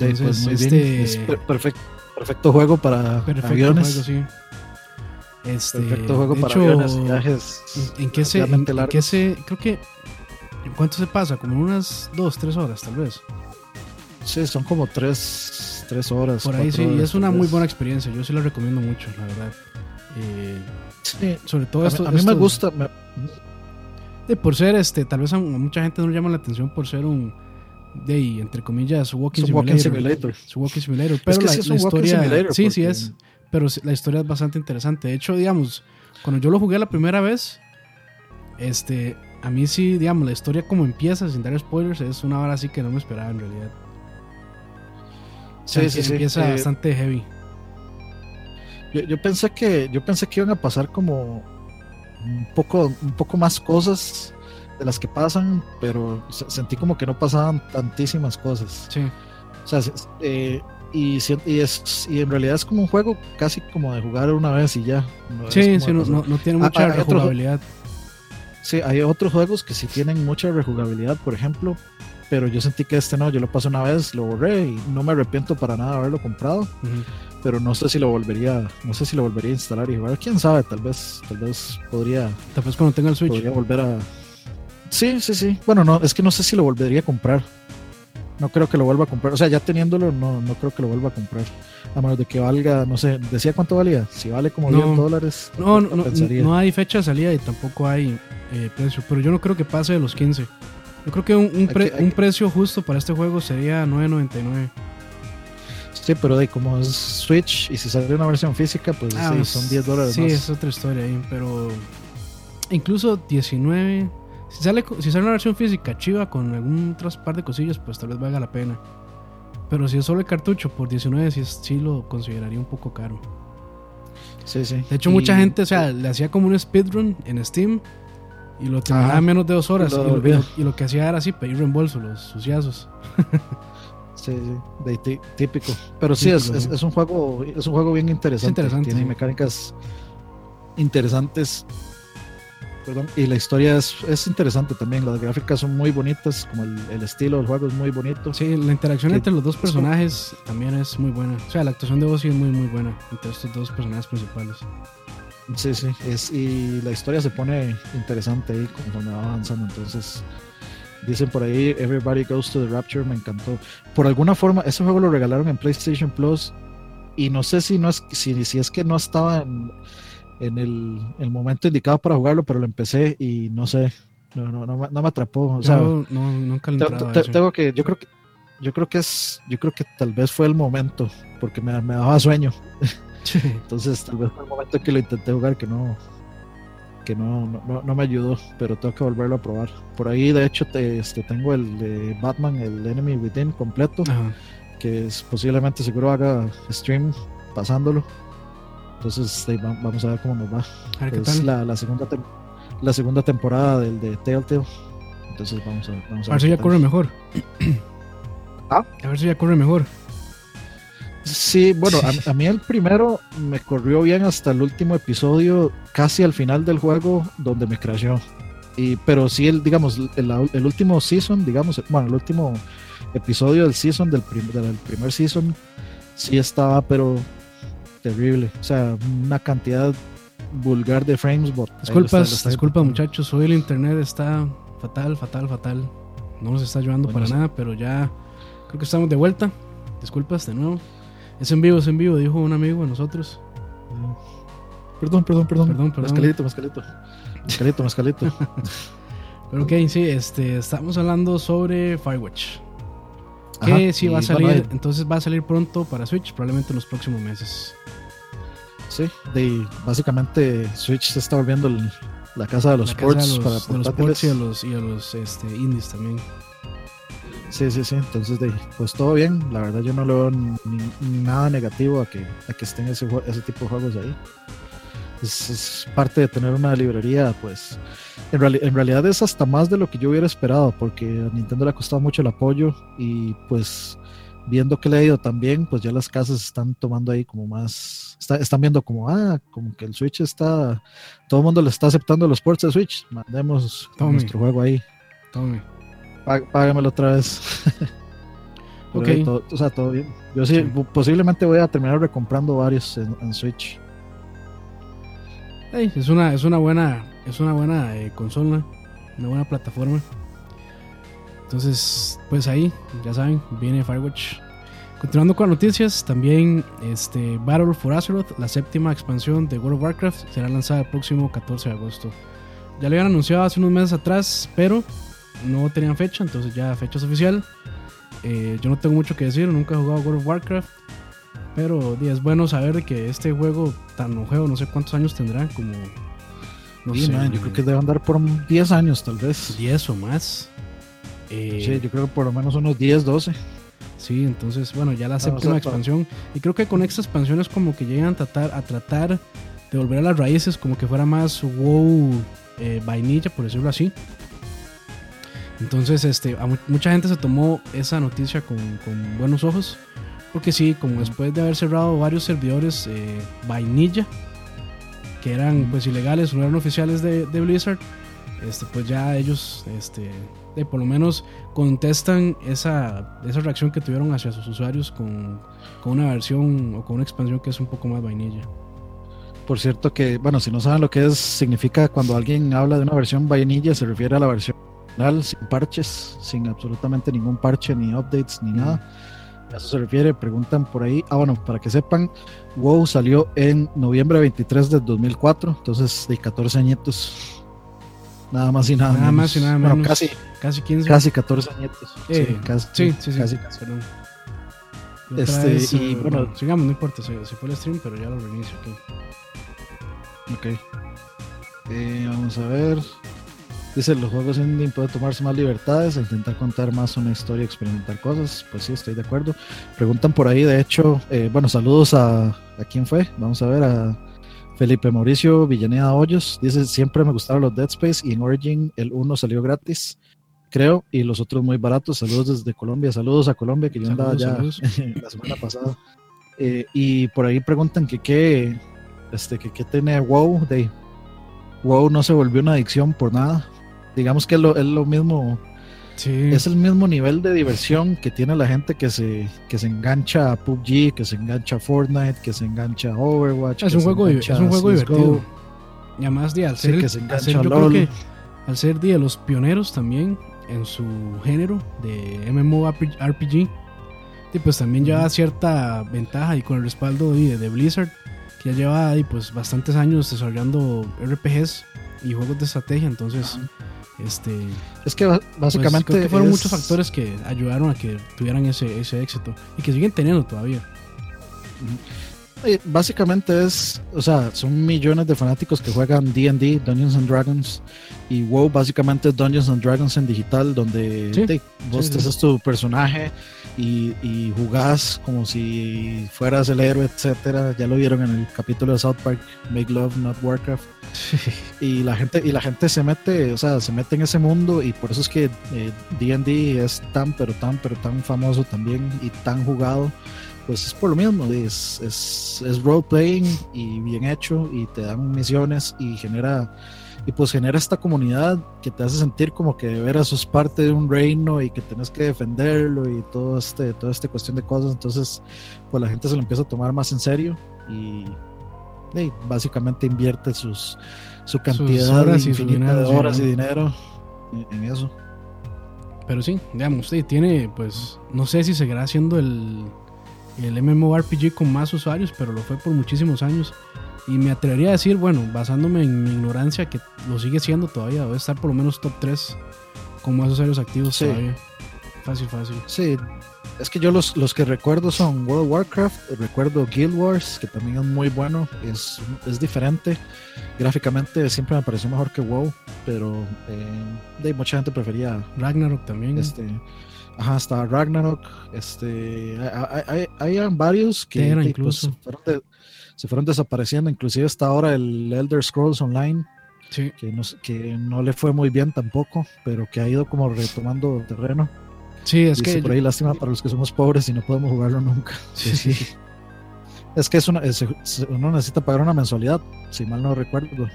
Speaker 2: Entonces, este... Es perfecto, perfecto juego para perfecto aviones. Juego, sí.
Speaker 1: Este, perfecto juego para aviones, viajes. ¿En qué se, en, en qué se, creo que ¿En cuánto se pasa? Como unas dos, tres horas tal vez.
Speaker 2: Sí, son como tres, tres horas.
Speaker 1: Por ahí sí, y es una muy buena experiencia. Yo sí la recomiendo mucho, la verdad. Eh,
Speaker 2: sí, sobre todo a esto. A mí me gusta.
Speaker 1: De, por ser este, tal vez a, mucha gente no le llama la atención por ser un. De, entre comillas, su walking, simulator, Su walking simulator. Pero la, historia. Sí, sí es. Pero la historia es bastante interesante. De hecho, digamos, cuando yo lo jugué la primera vez, este a mí sí, digamos, la historia como empieza, sin dar spoilers, es una hora así que no me esperaba en realidad. Sí, sí, sí, empieza eh, bastante heavy.
Speaker 2: Yo, pensé que yo pensé que iban a pasar como un poco un poco más cosas de las que pasan, pero sentí como que no pasaban tantísimas cosas. Sí. O sea, eh, y, y, es, y en realidad es como un juego casi como de jugar una vez y ya.
Speaker 1: sí, sí, no, no, tiene ah, mucha ah, rejugabilidad.
Speaker 2: Sí, hay otros juegos que sí tienen mucha rejugabilidad, por ejemplo, pero yo sentí que este no, yo lo pasé una vez, lo borré y no me arrepiento para nada de haberlo comprado, pero no sé si lo volvería, no sé si lo volvería a instalar y jugar, quién sabe, tal vez, tal vez podría,
Speaker 1: tal vez cuando tenga el Switch,
Speaker 2: podría volver a, sí, sí, sí, bueno, no, es que no sé si lo volvería a comprar, no creo que lo vuelva a comprar, o sea, ya teniéndolo, no, no creo que lo vuelva a comprar a menos de que valga, no sé, decía cuánto valía, si vale como 10 dólares.
Speaker 1: No, no, no, no, hay fecha de salida y tampoco hay eh, precio, pero yo no creo que pase de los 15. Yo creo que un, un, precio justo para este juego sería 9.99.
Speaker 2: Sí, pero de como es Switch y si sale una versión física, pues ah, sí, son 10 dólares.
Speaker 1: Sí, es otra historia ahí, pero incluso 19. Si sale, si sale una versión física chiva con algún otras par de cosillas, pues tal vez valga la pena. Pero si es solo el cartucho por 19, sí, sí lo consideraría un poco caro.
Speaker 2: Sí, sí.
Speaker 1: De hecho, mucha gente, o sea, le hacía como un speedrun en Steam y lo terminaba en menos de dos horas. Y lo, que hacía era así, pedir reembolso, los suciazos. [LAUGHS]
Speaker 2: sí, sí, típico. Pero sí, es, es, un juego, es un juego bien interesante. interesante Tiene mecánicas interesantes Perdón. Y la historia es, es, interesante también. Las gráficas son muy bonitas, como el, el, estilo del juego es muy bonito.
Speaker 1: Sí, la interacción entre los dos personajes también es muy buena. O sea, la actuación de Ozzy es muy, muy buena entre estos dos personajes principales.
Speaker 2: Sí, sí. Es, y la historia se pone interesante ahí conforme va avanzando. Entonces, dicen por ahí: Everybody Goes to the Rapture. Me encantó. Por alguna forma, ese juego lo regalaron en PlayStation Plus. Y no sé si, no es, si, si es que no estaba en en el, momento indicado para jugarlo, pero lo empecé y no sé, no, no, no, me atrapó. O sea, no,
Speaker 1: nunca
Speaker 2: tengo que, yo creo que, yo creo que es, yo creo que tal vez fue el momento, porque me, me daba sueño. Entonces tal vez fue el momento que lo intenté jugar que no, que no, no, no, me ayudó, pero tengo que volverlo a probar. Por ahí, de hecho, te, este, tengo el de Batman, el Enemy Within completo, que es, posiblemente seguro haga stream pasándolo. Entonces vamos a ver cómo nos va. es La, segunda la segunda temporada del de Telltale Entonces vamos a, vamos
Speaker 1: a, ver si ya corre mejor. [CLEARS THROAT]
Speaker 2: ¿Ah?
Speaker 1: A ver si ya corre mejor.
Speaker 2: Sí, bueno, a, mí el primero me corrió bien hasta el último episodio, casi al final del juego, donde me crasheó. Y, pero sí, el, digamos, el, último season, digamos, bueno, el último episodio del season, del, del primer season, sí estaba, pero terrible. O sea, una cantidad vulgar de frames.
Speaker 1: Disculpas, disculpas muchachos, hoy el internet está fatal, fatal, fatal. No nos está ayudando para nada, pero ya creo que estamos de vuelta. Disculpas de nuevo. Es en vivo, es en vivo, dijo un amigo de nosotros.
Speaker 2: Perdón, perdón, perdón.
Speaker 1: Perdón, perdón.
Speaker 2: Mascalito, mascalito. Mascalito, mascalito. [LAUGHS]
Speaker 1: pero ok, sí, este, estamos hablando sobre Firewatch. Que sí va a salir, entonces va a salir pronto para Switch, probablemente en los próximos meses.
Speaker 2: Sí, de, básicamente Switch se está volviendo la casa de los ports
Speaker 1: para de los ports y a los, y a los este, indies también.
Speaker 2: Sí, sí, sí. Entonces, de, pues todo bien. La verdad, yo no le veo nada negativo a que, a que estén ese, ese tipo de juegos ahí. Es, parte de tener una librería, pues. En, en realidad es hasta más de lo que yo hubiera esperado, porque a Nintendo le ha costado mucho el apoyo y, pues, viendo que le ha ido tan bien, pues ya las casas están tomando ahí como más. están viendo como, ah, como que el Switch está. Todo el mundo le está aceptando los ports de Switch. Mandemos nuestro juego ahí.
Speaker 1: Tome
Speaker 2: págamelo otra vez. [LAUGHS] ok. o sea, todo bien. Yo sí, posiblemente voy a terminar recomprando varios en, Switch.
Speaker 1: es una, es una buena, es una buena eh, consola, una buena plataforma. Entonces, pues ahí, ya saben, viene Firewatch. Continuando con las noticias, también este Battle for Azeroth, la séptima expansión de World of Warcraft, será lanzada el próximo 14 de agosto. Ya lo habían anunciado hace unos meses atrás, pero no tenían fecha, entonces ya fecha es oficial. Eh, yo no tengo mucho que decir, nunca he jugado World of Warcraft. Pero es bueno saber que este juego tan nuevo, no sé cuántos años tendrá, como...
Speaker 2: No sé, yo creo que debe andar por 10 años tal vez.
Speaker 1: 10 o más.
Speaker 2: Eh, sí, yo creo que por lo menos unos 10, 12.
Speaker 1: Sí, entonces, bueno, ya la séptima expansión. Y creo que con esta expansión es como que llegan a tratar, a tratar de volver a las raíces, como que fuera más wow eh, vainilla, por decirlo así. Entonces, este, mucha gente se tomó esa noticia con, buenos ojos. Porque sí, como después de haber cerrado varios servidores eh, vainilla, que eran pues ilegales, no eran oficiales de, Blizzard, este, pues ya ellos, este, por lo menos contestan esa, esa reacción que tuvieron hacia sus usuarios con, con una versión o con una expansión que es un poco más vainilla.
Speaker 2: Por cierto que, bueno, si no saben lo que es, significa cuando alguien habla de una versión vainilla, se refiere a la versión sin parches, sin absolutamente ningún parche, ni updates, ni nada. A eso se refiere, preguntan por ahí. Ah, bueno, para que sepan, WoW salió en noviembre 23 del 2004, entonces de 14 añitos. Nada más y nada,
Speaker 1: nada más y nada menos.
Speaker 2: casi,
Speaker 1: casi 15.
Speaker 2: Casi 14 añitos.
Speaker 1: sí, casi, sí, sí,
Speaker 2: casi.
Speaker 1: Este, y eh, bueno, sigamos, no importa, se, fue el stream, pero ya lo reinicio aquí.
Speaker 2: Ok. Eh, vamos a ver. Dice, los juegos indie pueden tomarse más libertades, intentar contar más una historia, experimentar cosas. Pues sí, estoy de acuerdo. Preguntan por ahí, de hecho, eh, bueno, saludos a, a quién fue. Vamos a ver, a Felipe Mauricio Villaneda Hoyos. Dice, siempre me gustaron los Dead Space y en Origin el 1 salió gratis, creo, y los otros muy baratos. Saludos desde Colombia, saludos a Colombia, que yo andaba ya [LAUGHS] la semana pasada. Eh, y por ahí preguntan que qué este, que, que tiene WoW. De, WoW no se volvió una adicción por nada digamos que es lo, es lo mismo. Es el mismo nivel de diversión que tiene la gente que se, que se engancha a PUBG, que se engancha a Fortnite, que se engancha a Overwatch.
Speaker 1: Es, un juego, es un juego divertido. Y además de al ser, que se engancha yo creo que al ser de los pioneros también en su género de MMORPG, y pues también lleva cierta ventaja y con el respaldo de, de Blizzard, que ya lleva pues bastantes años desarrollando RPGs y juegos de estrategia, entonces... Este,
Speaker 2: es que básicamente
Speaker 1: pues, fueron muchos factores que ayudaron a que tuvieran ese, ese éxito y que siguen teniendo todavía.
Speaker 2: Básicamente es, o sea, son millones de fanáticos que juegan D&D, Dungeons and Dragons, y WoW básicamente es Dungeons and Dragons en digital, donde vos sí, tu personaje y, y, jugás como si fueras el héroe, etcétera. Ya lo vieron en el capítulo de South Park, Make Love, Not Warcraft [LAUGHS] y la gente y la gente se mete, o sea, se mete en ese mundo y por eso es que D&D eh, es tan pero tan pero tan famoso también y tan jugado. Pues es por lo mismo, es, es, es role playing y bien hecho y te dan misiones y genera y pues genera esta comunidad que te hace sentir como que de veras sos parte de un reino y que tenés que defenderlo y todo este toda esta cuestión de cosas. Entonces pues la gente se lo empieza a tomar más en serio y, básicamente invierte sus su cantidad infinita de horas y dinero en, eso.
Speaker 1: Pero sí digamos sí, tiene pues no sé si seguirá siendo el el MMORPG con más usuarios pero lo fue por muchísimos años y me atrevería a decir, bueno, basándome en mi ignorancia, que lo sigue siendo todavía, debe estar por lo menos top 3 como esos años activos todavía. Fácil, fácil.
Speaker 2: Sí, es que yo los, los que recuerdo son World of Warcraft, recuerdo Guild Wars, que también es muy bueno, es, es diferente. Gráficamente siempre me pareció mejor que WoW, pero eh, de mucha gente prefería
Speaker 1: Ragnarok también.
Speaker 2: Este, ajá, hasta Ragnarok. Este, hay, hay, hay varios que
Speaker 1: pues, incluso
Speaker 2: se fueron desapareciendo, inclusive hasta ahora el Elder Scrolls Online, que, no, que no le fue muy bien tampoco, pero que ha ido como retomando terreno.
Speaker 1: Sí, es que...
Speaker 2: Por ahí lástima para los que somos pobres y no podemos jugarlo nunca. [LAUGHS] Sí, sí. [LAUGHS] es que es una, uno necesita pagar una mensualidad, si mal no recuerdo.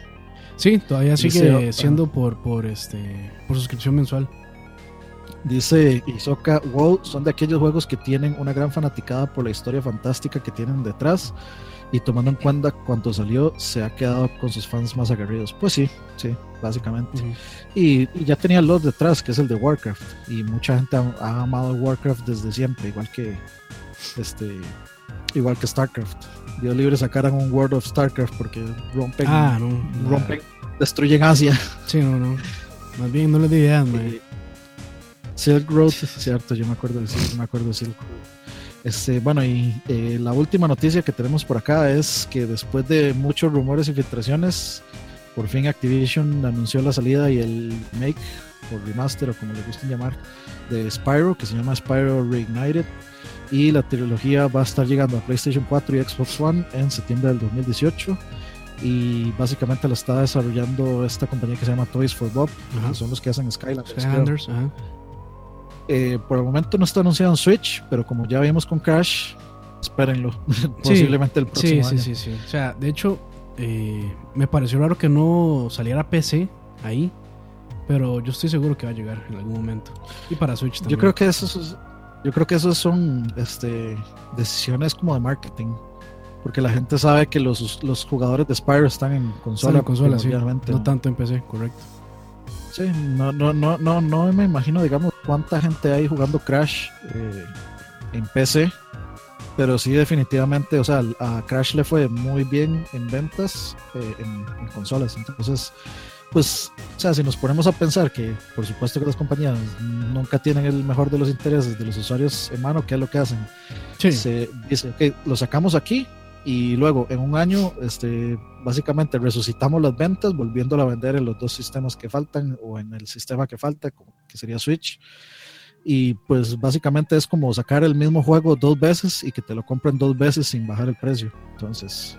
Speaker 1: Sí, todavía sigue siendo por, por, este, por suscripción mensual.
Speaker 2: Dice Isoka, WoW son de aquellos juegos que tienen una gran fanaticada por la historia fantástica que tienen detrás y tomando en cuenta cuánto salió, se ha quedado con sus fans más aguerridos. Pues sí, sí, básicamente. y, ya tenía el lot detrás, que es el de Warcraft, y mucha gente ha, amado Warcraft desde siempre, igual que este igual que StarCraft. Dios libre sacaran un World of StarCraft porque rompen,
Speaker 1: ah, no,
Speaker 2: rompen, destruyen Asia.
Speaker 1: Sí, no, no. Más bien no le di idea,
Speaker 2: Silk Road, cierto, yo me acuerdo de Silk, me acuerdo de Silk Road. Este, bueno, y eh, la última noticia que tenemos por acá es que después de muchos rumores y filtraciones, por fin Activision anunció la salida y el make o remaster o como le gusten llamar de Spyro, que se llama Spyro Reignited. Y la trilogía va a estar llegando a PlayStation 4 y Xbox One en septiembre del 2018 y básicamente la está desarrollando esta compañía que se llama Toys for Bob, que son los que hacen Skylanders. Skylanders eh, por el momento no está anunciado en Switch, pero como ya vimos con Crash, espérenlo. [LAUGHS] Posiblemente el próximo
Speaker 1: sí,
Speaker 2: año.
Speaker 1: Sí, sí, sí. O sea, de hecho, eh, me pareció raro que no saliera PC ahí, pero yo estoy seguro que va a llegar en algún momento. Y para Switch también.
Speaker 2: Yo creo que esos, yo creo que esos son este, decisiones como de marketing. Porque la gente sabe que los, los jugadores de Spyro están en consola.
Speaker 1: Están en consola, No tanto en PC, correcto.
Speaker 2: Sí, no, no, no, no, no me imagino, digamos, cuánta gente hay jugando Crash eh, en PC, pero sí definitivamente, o sea, a Crash le fue muy bien en ventas eh, en, consolas, entonces, pues, o sea, si nos ponemos a pensar que, por supuesto que las compañías nunca tienen el mejor de los intereses de los usuarios en mano, ¿qué es lo que hacen? Se dice, ok, lo sacamos aquí, y luego en un año este, básicamente resucitamos las ventas volviéndola a vender en los dos sistemas que faltan o en el sistema que falta que sería Switch. Y pues básicamente es como sacar el mismo juego dos veces y que te lo compren dos veces sin bajar el precio. Entonces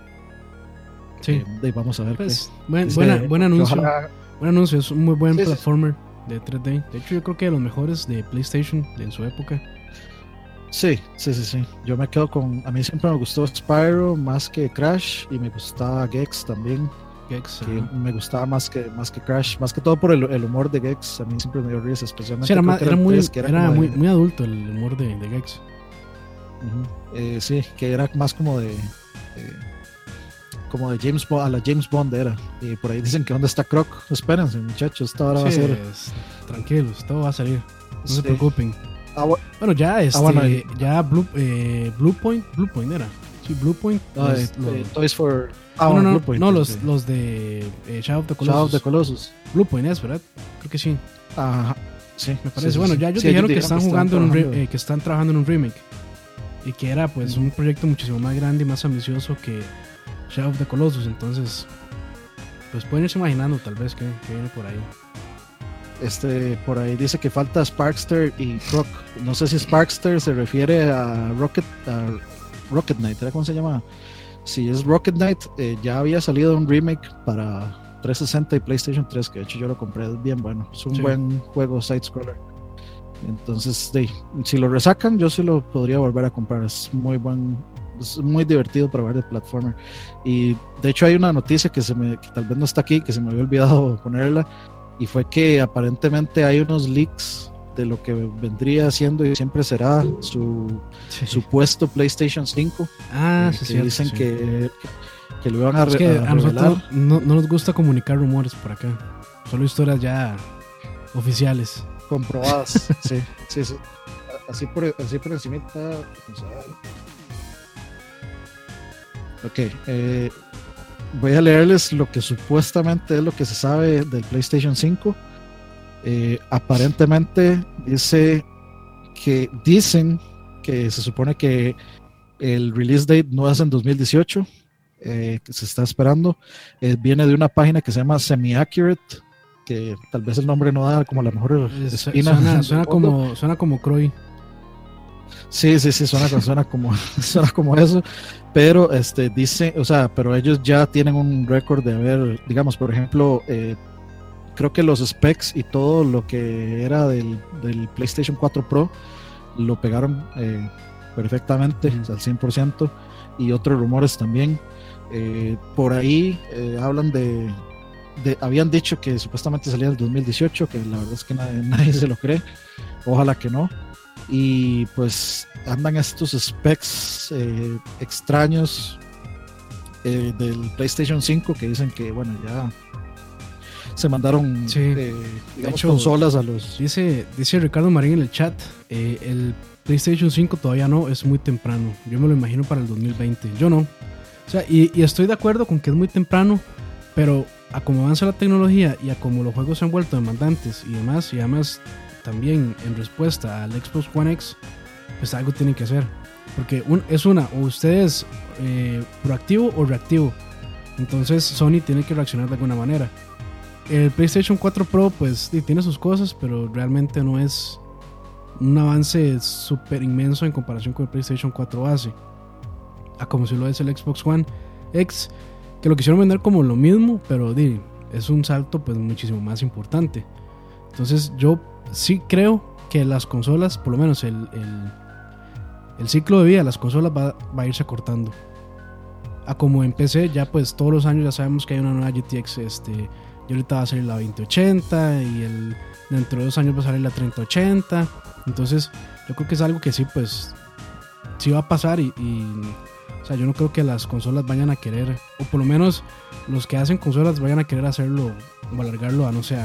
Speaker 1: sí.
Speaker 2: eh, vamos a ver
Speaker 1: pues, buen, buen anuncio. Buen anuncio es un muy buen platformer de 3D de hecho yo creo que de los mejores de PlayStation en su época
Speaker 2: Sí, sí, sí, sí. Yo me quedo con. A mí siempre me gustó Spyro más que Crash y me gustaba Gex también.
Speaker 1: Gex.
Speaker 2: me gustaba más que, más que Crash, más que todo por el, humor de Gex. A mí siempre me dio risa, especialmente.
Speaker 1: Sí, era, muy, era, muy, muy, adulto el humor de, de Gex.
Speaker 2: Eh, sí, que era más como de. como de James Bond, a la James Bond era. Y por ahí dicen que dónde está Croc. Espérense, muchachos, esta hora va a ser.
Speaker 1: tranquilos, todo va a salir. No se preocupen. Ah, bueno, ya ah, este, ya Blue, eh, Blue Point, Blue Point era. Sí, Blue Point.
Speaker 2: No, los, eh, Toys for.
Speaker 1: Ah, no, no, Blue Point, no los, los de eh, Shadow of the Colossus.
Speaker 2: Shadow of the Colossus.
Speaker 1: Blue Point es, ¿verdad? Creo que sí.
Speaker 2: Ajá. Sí,
Speaker 1: me parece. bueno, ya ellos dijeron que están jugando en un eh, que están trabajando en un remake y que era pues un proyecto muchísimo más grande y más ambicioso que Shadow of the Colossus. Entonces, pues pueden irse imaginando tal vez que, que viene por ahí.
Speaker 2: Este, por ahí dice que falta Sparkster y Croc. No sé si Sparkster se refiere a Rocket, Rocket Knight, ¿cómo se llama? Si es Rocket Knight, eh, ya había salido un remake para, 360 y PlayStation 3, que de hecho yo lo compré, es bien bueno. Es un buen juego side-scroller. Entonces, si lo resacan, yo sí lo podría volver a comprar. Es muy buen, es muy divertido para ver de platformer. Y de hecho hay una noticia que, se me, que tal vez no está aquí, que se me había olvidado [LAUGHS] ponerla, y fue que aparentemente hay unos leaks de lo que vendría siendo y siempre será su supuesto PlayStation 5.
Speaker 1: Ah, sí,
Speaker 2: que dicen que, que, lo iban a,
Speaker 1: a, nosotros no, no, nos gusta comunicar rumores por acá, solo historias ya oficiales.
Speaker 2: Comprobadas, [LAUGHS] sí, sí, sí. Así por, así por encima. Ok, eh, voy a leerles lo que supuestamente es lo que se sabe del PlayStation 5. Eh, aparentemente dice que dicen que se supone que el release date no es en 2018, eh, que se está esperando. Eh, viene de una página que se llama Semi Accurate, que tal vez el nombre no da como la mejor.
Speaker 1: Suena, [LAUGHS] como, suena como Croy.
Speaker 2: Sí, sí, sí, suena, [LAUGHS] suena, como, [LAUGHS] suena como eso. Pero este dice, o sea, pero ellos ya tienen un récord de haber, digamos, por ejemplo, eh, creo que los specs y todo lo que era del, PlayStation 4 Pro lo pegaron eh, perfectamente, al 100%, y otros rumores también. Eh, por ahí hablan de, habían dicho que supuestamente salía el 2018, que la verdad es que nadie, [LAUGHS] nadie se lo cree, ojalá que no. Y pues andan estos specs extraños del PlayStation 5 que dicen que, bueno, ya se mandaron eh, consolas a los.
Speaker 1: Dice, dice Ricardo Marín en el chat: eh, el PlayStation 5 todavía no, es muy temprano. Yo me lo imagino para el 2020. Yo no. O sea, y, estoy de acuerdo con que es muy temprano, pero a cómo avanza la tecnología y a cómo los juegos se han vuelto demandantes y demás, y además también en respuesta al Xbox One X, pues algo tienen que hacer. Porque es una, o ustedes eh, proactivo o reactivo. Entonces Sony tiene que reaccionar de alguna manera. El PlayStation 4 Pro pues tiene sus cosas, pero realmente no es un avance súper inmenso en comparación con el PlayStation 4 base. A como si lo es el Xbox One X, que lo quisieron vender como lo mismo, pero es un salto pues muchísimo más importante. Entonces yo sí creo que las consolas, por lo menos el, el, ciclo de vida de las consolas va, a irse acortando. A como en PC, ya pues todos los años ya sabemos que hay una nueva GTX este, y ahorita va a salir la 2080 y el, dentro de dos años va a salir la 3080. Entonces, yo creo que es algo que sí, pues, sí va a pasar y, o sea, yo no creo que las consolas vayan a querer, o por lo menos los que hacen consolas vayan a querer hacerlo o alargarlo a, no sé,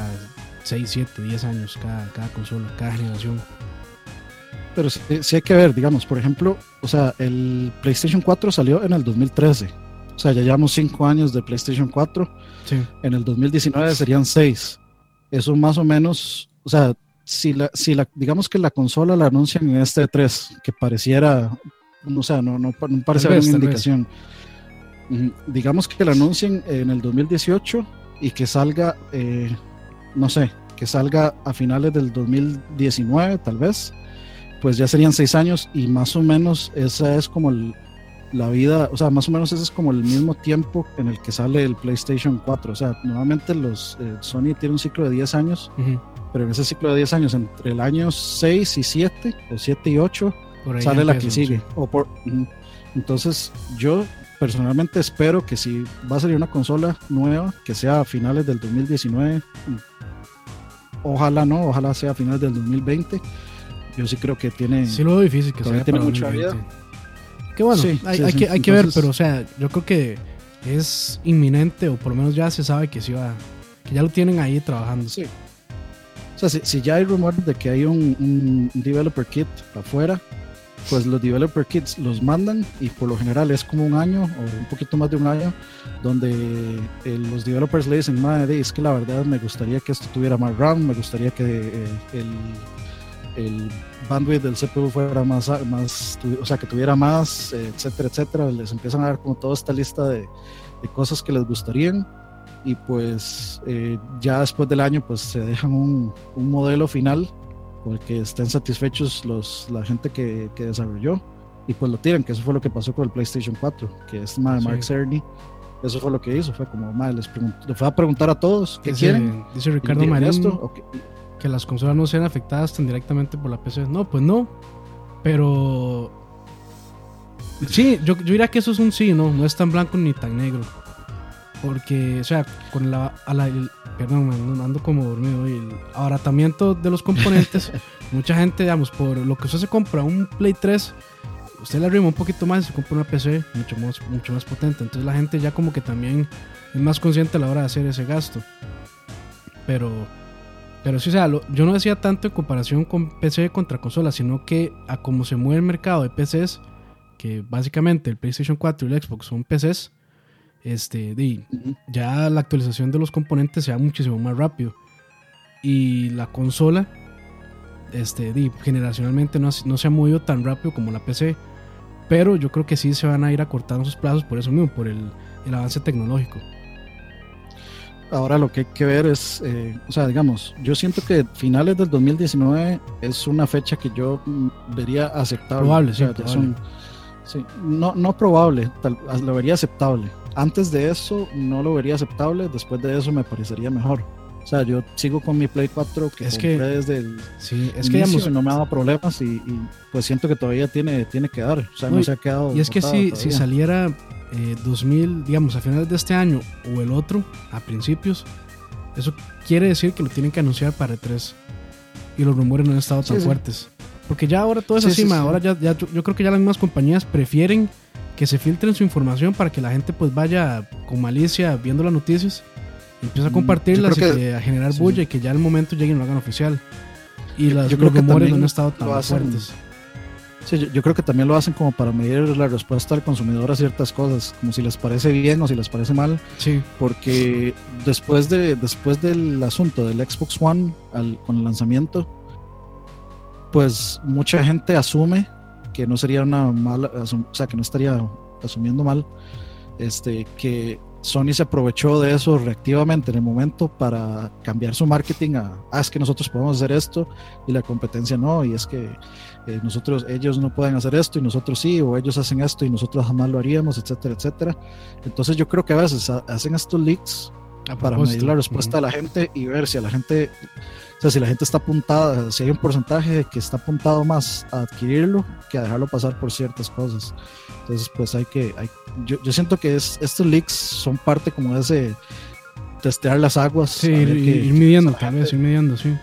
Speaker 1: 6, 7, 10 años cada, cada consola, cada generación.
Speaker 2: Pero sí, sí, hay que ver, digamos, por ejemplo, o sea, el PlayStation 4 salió en el 2013 o sea, ya llevamos cinco años de PlayStation 4. En el 2019 serían seis. Eso más o menos, o sea, si la, si la, digamos que la consola la anuncian en este 3, que pareciera, o sea, no, no, no parece haber una indicación. Digamos que la anuncien en el 2018 y que salga, eh, no sé, que salga a finales del 2019 tal vez, pues ya serían seis años y más o menos esa es como el, la vida, o sea, más o menos ese es como el mismo tiempo en el que sale el PlayStation 4. O sea, nuevamente los eh, Sony tiene un ciclo de 10 años, pero en ese ciclo de 10 años, entre el año 6 y 7, o 7 y 8, sale la que sigue. O por, entonces, yo personalmente espero que si va a salir una consola nueva, que sea a finales del 2019, ojalá no, ojalá sea a finales del 2020. Yo sí creo que tiene.
Speaker 1: Sí, lo difícil que sea.
Speaker 2: Tiene mucha vida
Speaker 1: que bueno, hay, que, hay que ver, pero o sea, yo creo que es inminente, o por lo menos ya se sabe que sí va, que ya lo tienen ahí trabajando.
Speaker 2: Sí. O sea, si, ya hay rumores de que hay un, developer kit afuera, pues los developer kits los mandan y por lo general es como un año o un poquito más de un año donde eh, los developers le dicen, madre, es que la verdad me gustaría que esto tuviera más RAM, me gustaría que eh, el el bandwidth del CPU fuera más, más o sea, que tuviera más, etcétera, etcétera. Les empiezan a dar como toda esta lista de, de cosas que les gustarían y pues eh, ya después del año pues se dejan un, un, modelo final porque estén satisfechos los, la gente que, que, desarrolló y pues lo tiran, que eso fue lo que pasó con el PlayStation 4, que es Mark Cerny Eso fue lo que hizo, fue como, madre, les le fue a preguntar a todos qué quieren.
Speaker 1: Dice Ricardo Marín que las consolas no sean afectadas tan directamente por la PC. No, pues no. Pero sí, yo, yo diría que eso es un sí, no, no es tan blanco ni tan negro. Porque, o sea, con la, perdón, ando como dormido. Y el abaratamiento de los componentes, [LAUGHS] mucha gente, digamos, por lo que usted se compra un Play 3, usted le arrima un poquito más y se compra una PC mucho más, mucho más potente. Entonces la gente ya como que también es más consciente a la hora de hacer ese gasto. Pero, pero sí, o sea, yo no decía tanto en comparación con PC contra consola, sino que a cómo se mueve el mercado de PCs, que básicamente el PlayStation 4 y el Xbox son PCs este, ya la actualización de los componentes sea muchísimo más rápido. Y la consola, este, generacionalmente no, no, se ha movido tan rápido como la PC. Pero yo creo que sí se van a ir acortando sus plazos por eso mismo, por el, el avance tecnológico.
Speaker 2: Ahora lo que hay que ver es, eh, o sea, digamos, yo siento que finales del 2019 es una fecha que yo vería aceptable.
Speaker 1: Probable, sí,
Speaker 2: sí, no, no probable, tal, lo vería aceptable antes de eso no lo vería aceptable, después de eso me parecería mejor. O sea, yo sigo con mi Play 4 que es que, desde el
Speaker 1: sí, es que
Speaker 2: no me ha dado problemas y, pues siento que todavía tiene, tiene que dar. O sea, no, se ha quedado.
Speaker 1: Y es que si, si saliera 2000, eh, digamos, a finales de este año o el otro, a principios, eso quiere decir que lo tienen que anunciar para E3. Y los rumores no han estado tan fuertes. Porque ya ahora todo es así, ahora ya, ya yo, yo creo que ya las mismas compañías prefieren que se filtren su información para que la gente pues vaya con malicia viendo las noticias y empiece a mm, compartirlas y a generar bulla y que ya al momento lleguen y lo hagan oficial. Y las, yo creo los rumores no han estado tan fuertes.
Speaker 2: Sí, yo, creo que también lo hacen como para medir la respuesta del consumidor a ciertas cosas, como si les parece bien o si les parece mal.
Speaker 1: Sí.
Speaker 2: Porque después, de, después del asunto del Xbox One con el lanzamiento, pues mucha gente asume que no sería una mala, o sea, que no estaría asumiendo mal, este, que Sony se aprovechó de eso reactivamente en el momento para cambiar su marketing a, ah, es que nosotros podemos hacer esto y la competencia no, y es que eh, nosotros, ellos no pueden hacer esto y nosotros sí, o ellos hacen esto y nosotros jamás lo haríamos, etcétera, etcétera. Entonces yo creo que a veces hacen estos leaks para medir la respuesta de la gente y ver si a la gente o sea, si la gente está apuntada, si hay un porcentaje que está apuntado más a adquirirlo que a dejarlo pasar por ciertas cosas. Entonces, pues hay que, hay, yo, yo, siento que es, estos leaks son parte como de ese testear las aguas.
Speaker 1: Sí, ir, ir, midiendo, tal vez, ir midiendo, sí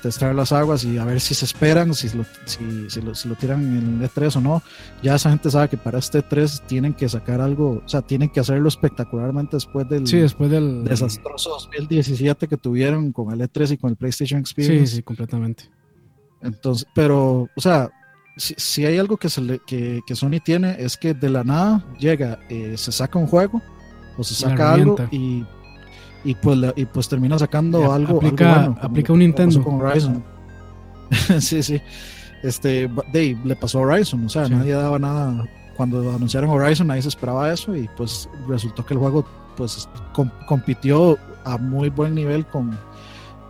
Speaker 2: testar las aguas y a ver si se esperan, si lo, si, si, lo, si lo tiran en el E3 o no. Ya esa gente sabe que para este E3 tienen que sacar algo, o sea, tienen que hacerlo espectacularmente después del,
Speaker 1: sí, después del
Speaker 2: desastroso 2017 que tuvieron con el E3 y con el PlayStation Experience.
Speaker 1: Sí, sí, completamente.
Speaker 2: Entonces, pero, o sea, si, si hay algo que, se le, que, que, Sony tiene es que de la nada llega, eh, se saca un juego o se saca algo y y pues, y pues termina sacando algo,
Speaker 1: aplica,
Speaker 2: algo
Speaker 1: bueno, aplica un Nintendo.
Speaker 2: Con Horizon. [LAUGHS] sí, sí. Este, Dave, le pasó a Horizon, o sea, sí. nadie daba nada. Cuando anunciaron Horizon, nadie se esperaba eso y pues resultó que el juego pues com compitió a muy buen nivel con,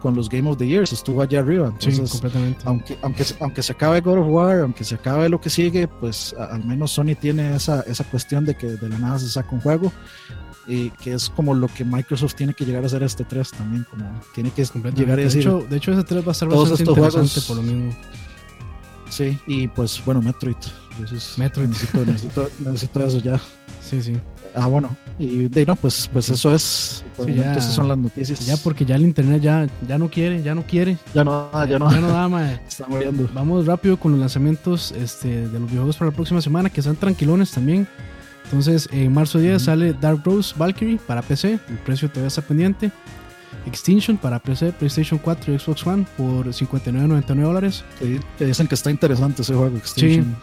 Speaker 2: con los Game of the Years, estuvo allá arriba. Entonces,
Speaker 1: sí, completamente.
Speaker 2: Aunque, aunque, aunque se acabe God of War, aunque se acabe lo que sigue, pues a, al menos Sony tiene esa, esa cuestión de que de la nada se saca un juego y que es como lo que Microsoft tiene que llegar a hacer a este 3 también, como tiene que llegar a decir.
Speaker 1: De hecho, de hecho ese 3 va a estar bastante interesante juegos, por lo mismo.
Speaker 2: Sí, y pues bueno, Metroid.
Speaker 1: Metroid.
Speaker 2: Necesito, necesito, [LAUGHS] necesito, eso ya.
Speaker 1: Sí, sí.
Speaker 2: Ah, bueno, y de no, pues, pues eso es. Sí, ya, esas son las noticias.
Speaker 1: Ya porque ya el internet ya, ya no quiere, ya no quiere.
Speaker 2: Ya no ya no
Speaker 1: Ya no da, mae. [LAUGHS]
Speaker 2: Está muriendo.
Speaker 1: Vamos rápido con los lanzamientos este, de los videojuegos para la próxima semana, que sean tranquilones también. Entonces, en marzo 10 uh -huh. sale Dark Rose Valkyrie para PC, el precio todavía está pendiente. Extinction para PC, PlayStation 4 y Xbox One por 59.99 dólares.
Speaker 2: Sí, te dicen que está interesante ese juego, Extinction.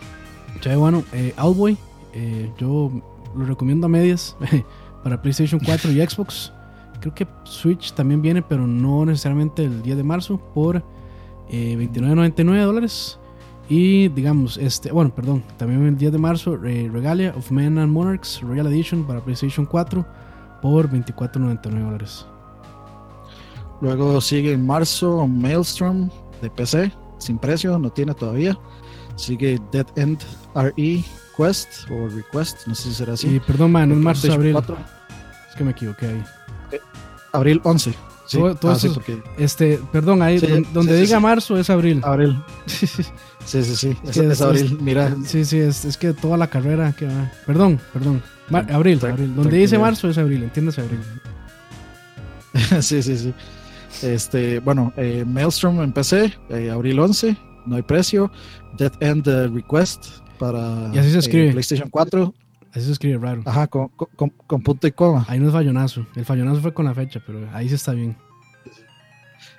Speaker 1: Sí, ya bueno, eh, Outboy, eh, yo lo recomiendo a medias [LAUGHS] para PlayStation 4 y Xbox. Creo que Switch también viene, pero no necesariamente el 10 de marzo por eh, 29.99 dólares. Y digamos, este, bueno, perdón, también el 10 de marzo, eh, Regalia of Men and Monarchs Royal Edition para PlayStation 4 por 24.99 dólares.
Speaker 2: Luego sigue en marzo Maelstrom de PC, sin precio, no tiene todavía. Sigue Dead End RE Request o Request, no sé si será así.
Speaker 1: Y perdón, man, es marzo, abril.
Speaker 2: 4.
Speaker 1: Es que me equivoqué ahí.
Speaker 2: Abril 11. Sí,
Speaker 1: Todo- todo
Speaker 2: ah, sí,
Speaker 1: eso-
Speaker 2: porque
Speaker 1: Este, perdón, ahí
Speaker 2: Sí,
Speaker 1: don- donde
Speaker 2: sí, sí,
Speaker 1: diga
Speaker 2: sí.
Speaker 1: marzo es abril.
Speaker 2: abril. [LAUGHS] Sí, sí, sí. Es,
Speaker 1: Sí,
Speaker 2: es
Speaker 1: es-
Speaker 2: abril. Mira,
Speaker 1: Sí, sí, es, es que toda la carrera que va. Perdón, perdón. Abril,
Speaker 2: tran-
Speaker 1: abril. Donde dice marzo es abril, entiéndase abril. [LAUGHS]
Speaker 2: sí, sí, sí. Este, bueno, eh, Maelstrom en PC, eh, abril 11, no hay precio. Dead End Request para
Speaker 1: Y así se
Speaker 2: eh,
Speaker 1: escribe.
Speaker 2: PlayStation 4.
Speaker 1: Así se escribe raro.
Speaker 2: Ajá, con, con- con- con punto y coma.
Speaker 1: Ahí no es fallonazo. El fallonazo fue con la fecha, pero ahí sí está bien.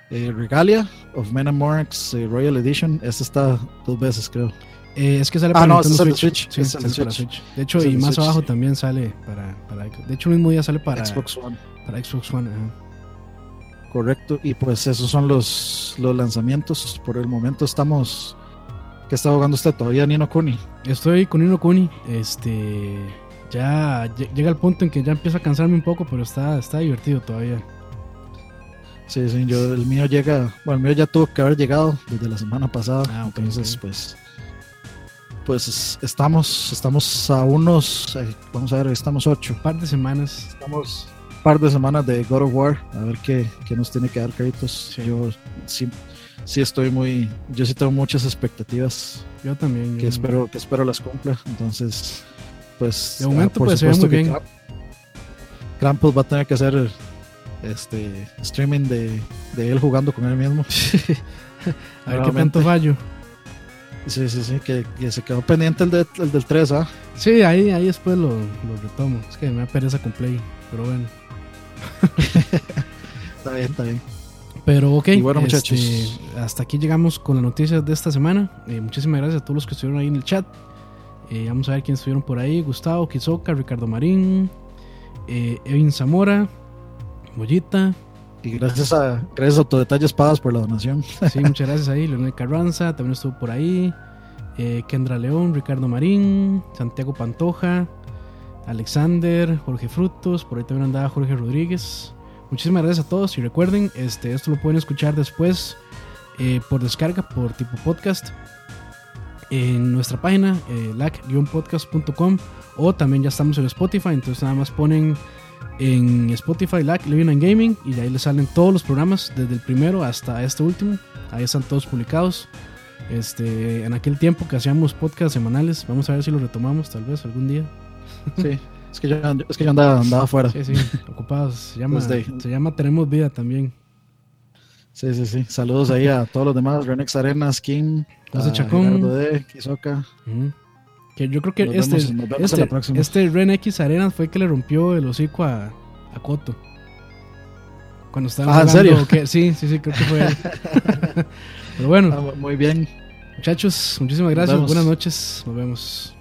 Speaker 2: Eh, Regalia of Men and Monarchs eh, Royal Edition. Este está dos veces, creo.
Speaker 1: Eh, es que sale
Speaker 2: Ah,
Speaker 1: para
Speaker 2: no,
Speaker 1: Nintendo
Speaker 2: ese es el
Speaker 1: Switch.
Speaker 2: Switch,
Speaker 1: Sí, sale para
Speaker 2: Switch.
Speaker 1: Switch. De hecho, y más
Speaker 2: Switch,
Speaker 1: abajo
Speaker 2: sí.
Speaker 1: también sale para, para. De hecho, el mismo día sale para
Speaker 2: Xbox One.
Speaker 1: para Xbox One. ajá.
Speaker 2: Correcto. Y pues esos son los, los lanzamientos. Por el momento estamos. ¿Qué está jugando usted todavía, Nino Kuni?
Speaker 1: Estoy con Ino Kuni. Este. Ya lle- llega el punto en que ya empieza a cansarme un poco, pero está, está divertido todavía.
Speaker 2: Sí, sí, yo, el mío llega, bueno, el mío ya tuvo que haber llegado desde la semana pasada,
Speaker 1: Ah,
Speaker 2: entonces pues, pues es- estamos, estamos a unos, eh, vamos a ver, estamos ocho,
Speaker 1: Un par de semanas.
Speaker 2: estamos par de semanas de God of War, a ver qué, qué nos tiene que dar créditos.
Speaker 1: Sí.
Speaker 2: Yo sí, sí estoy muy, yo sí tengo muchas expectativas
Speaker 1: Yo también.
Speaker 2: que
Speaker 1: yo-
Speaker 2: espero, que espero las cumpla, entonces, pues,
Speaker 1: De momento,
Speaker 2: ah, por
Speaker 1: pues, se ve
Speaker 2: supuesto
Speaker 1: muy bien.
Speaker 2: Krampus va a tener que hacer este streaming de, de él jugando con él mismo. [LAUGHS]
Speaker 1: a ver qué tanto fallo.
Speaker 2: Sí, sí, sí, que, que se quedó pendiente el, de- el del 3, ¿ah?
Speaker 1: Sí, ahí, ahí después lo, lo retomo. Es que me da pereza con Play. Pero bueno. [LAUGHS]
Speaker 2: Está bien, está bien.
Speaker 1: Pero ok,
Speaker 2: Y bueno,
Speaker 1: este,
Speaker 2: muchachos.
Speaker 1: hasta aquí llegamos con las noticias de esta semana. Eh, muchísimas gracias a todos los que estuvieron ahí en el chat. Eh, vamos a ver quiénes estuvieron por ahí. Gustavo, Kizoka, Ricardo Marín, eh, Evin Zamora, Mollita.
Speaker 2: Y gracias a, gracias a Autodetalle Espadas por la donación.
Speaker 1: Sí, muchas gracias ahí. Leonel Carranza también estuvo por ahí. Eh, Kendra León, Ricardo Marín, Santiago Pantoja, Alexander, Jorge Frutos. Por ahí también andaba Jorge Rodríguez. Muchísimas gracias a todos. Y recuerden, este, esto lo pueden escuchar después eh, por descarga, por tipo podcast. En nuestra página, eh, lac-podcast.com. O también ya estamos en Spotify. Entonces nada más ponen en Spotify, LAC, Living and Gaming, y de ahí les salen todos los programas, desde el primero hasta este último. Ahí están todos publicados. Este, en aquel tiempo que hacíamos podcasts semanales, vamos a ver si lo retomamos tal vez algún día.
Speaker 2: Sí, [LAUGHS] es que yo, es que yo andaba, andaba afuera.
Speaker 1: Sí, sí, ocupados. Se llama,
Speaker 2: Desde-
Speaker 1: se llama Tenemos Vida también.
Speaker 2: Sí, sí, sí. Saludos ahí a todos los demás: Renex Arenas, King,
Speaker 1: José Chacón.
Speaker 2: D, Kizoka.
Speaker 1: Ujú. Que yo creo que
Speaker 2: Nos
Speaker 1: este,
Speaker 2: vemos- vemos
Speaker 1: este, este Ren X Arenas fue el que le rompió el hocico a, a Coto. Cuando estaba
Speaker 2: Ah, ¿en serio?
Speaker 1: que- sí, sí, sí, creo que fue él. [LAUGHS] Pero bueno,
Speaker 2: Ah, muy bien.
Speaker 1: muchachos, muchísimas gracias. Buenas noches. Nos vemos.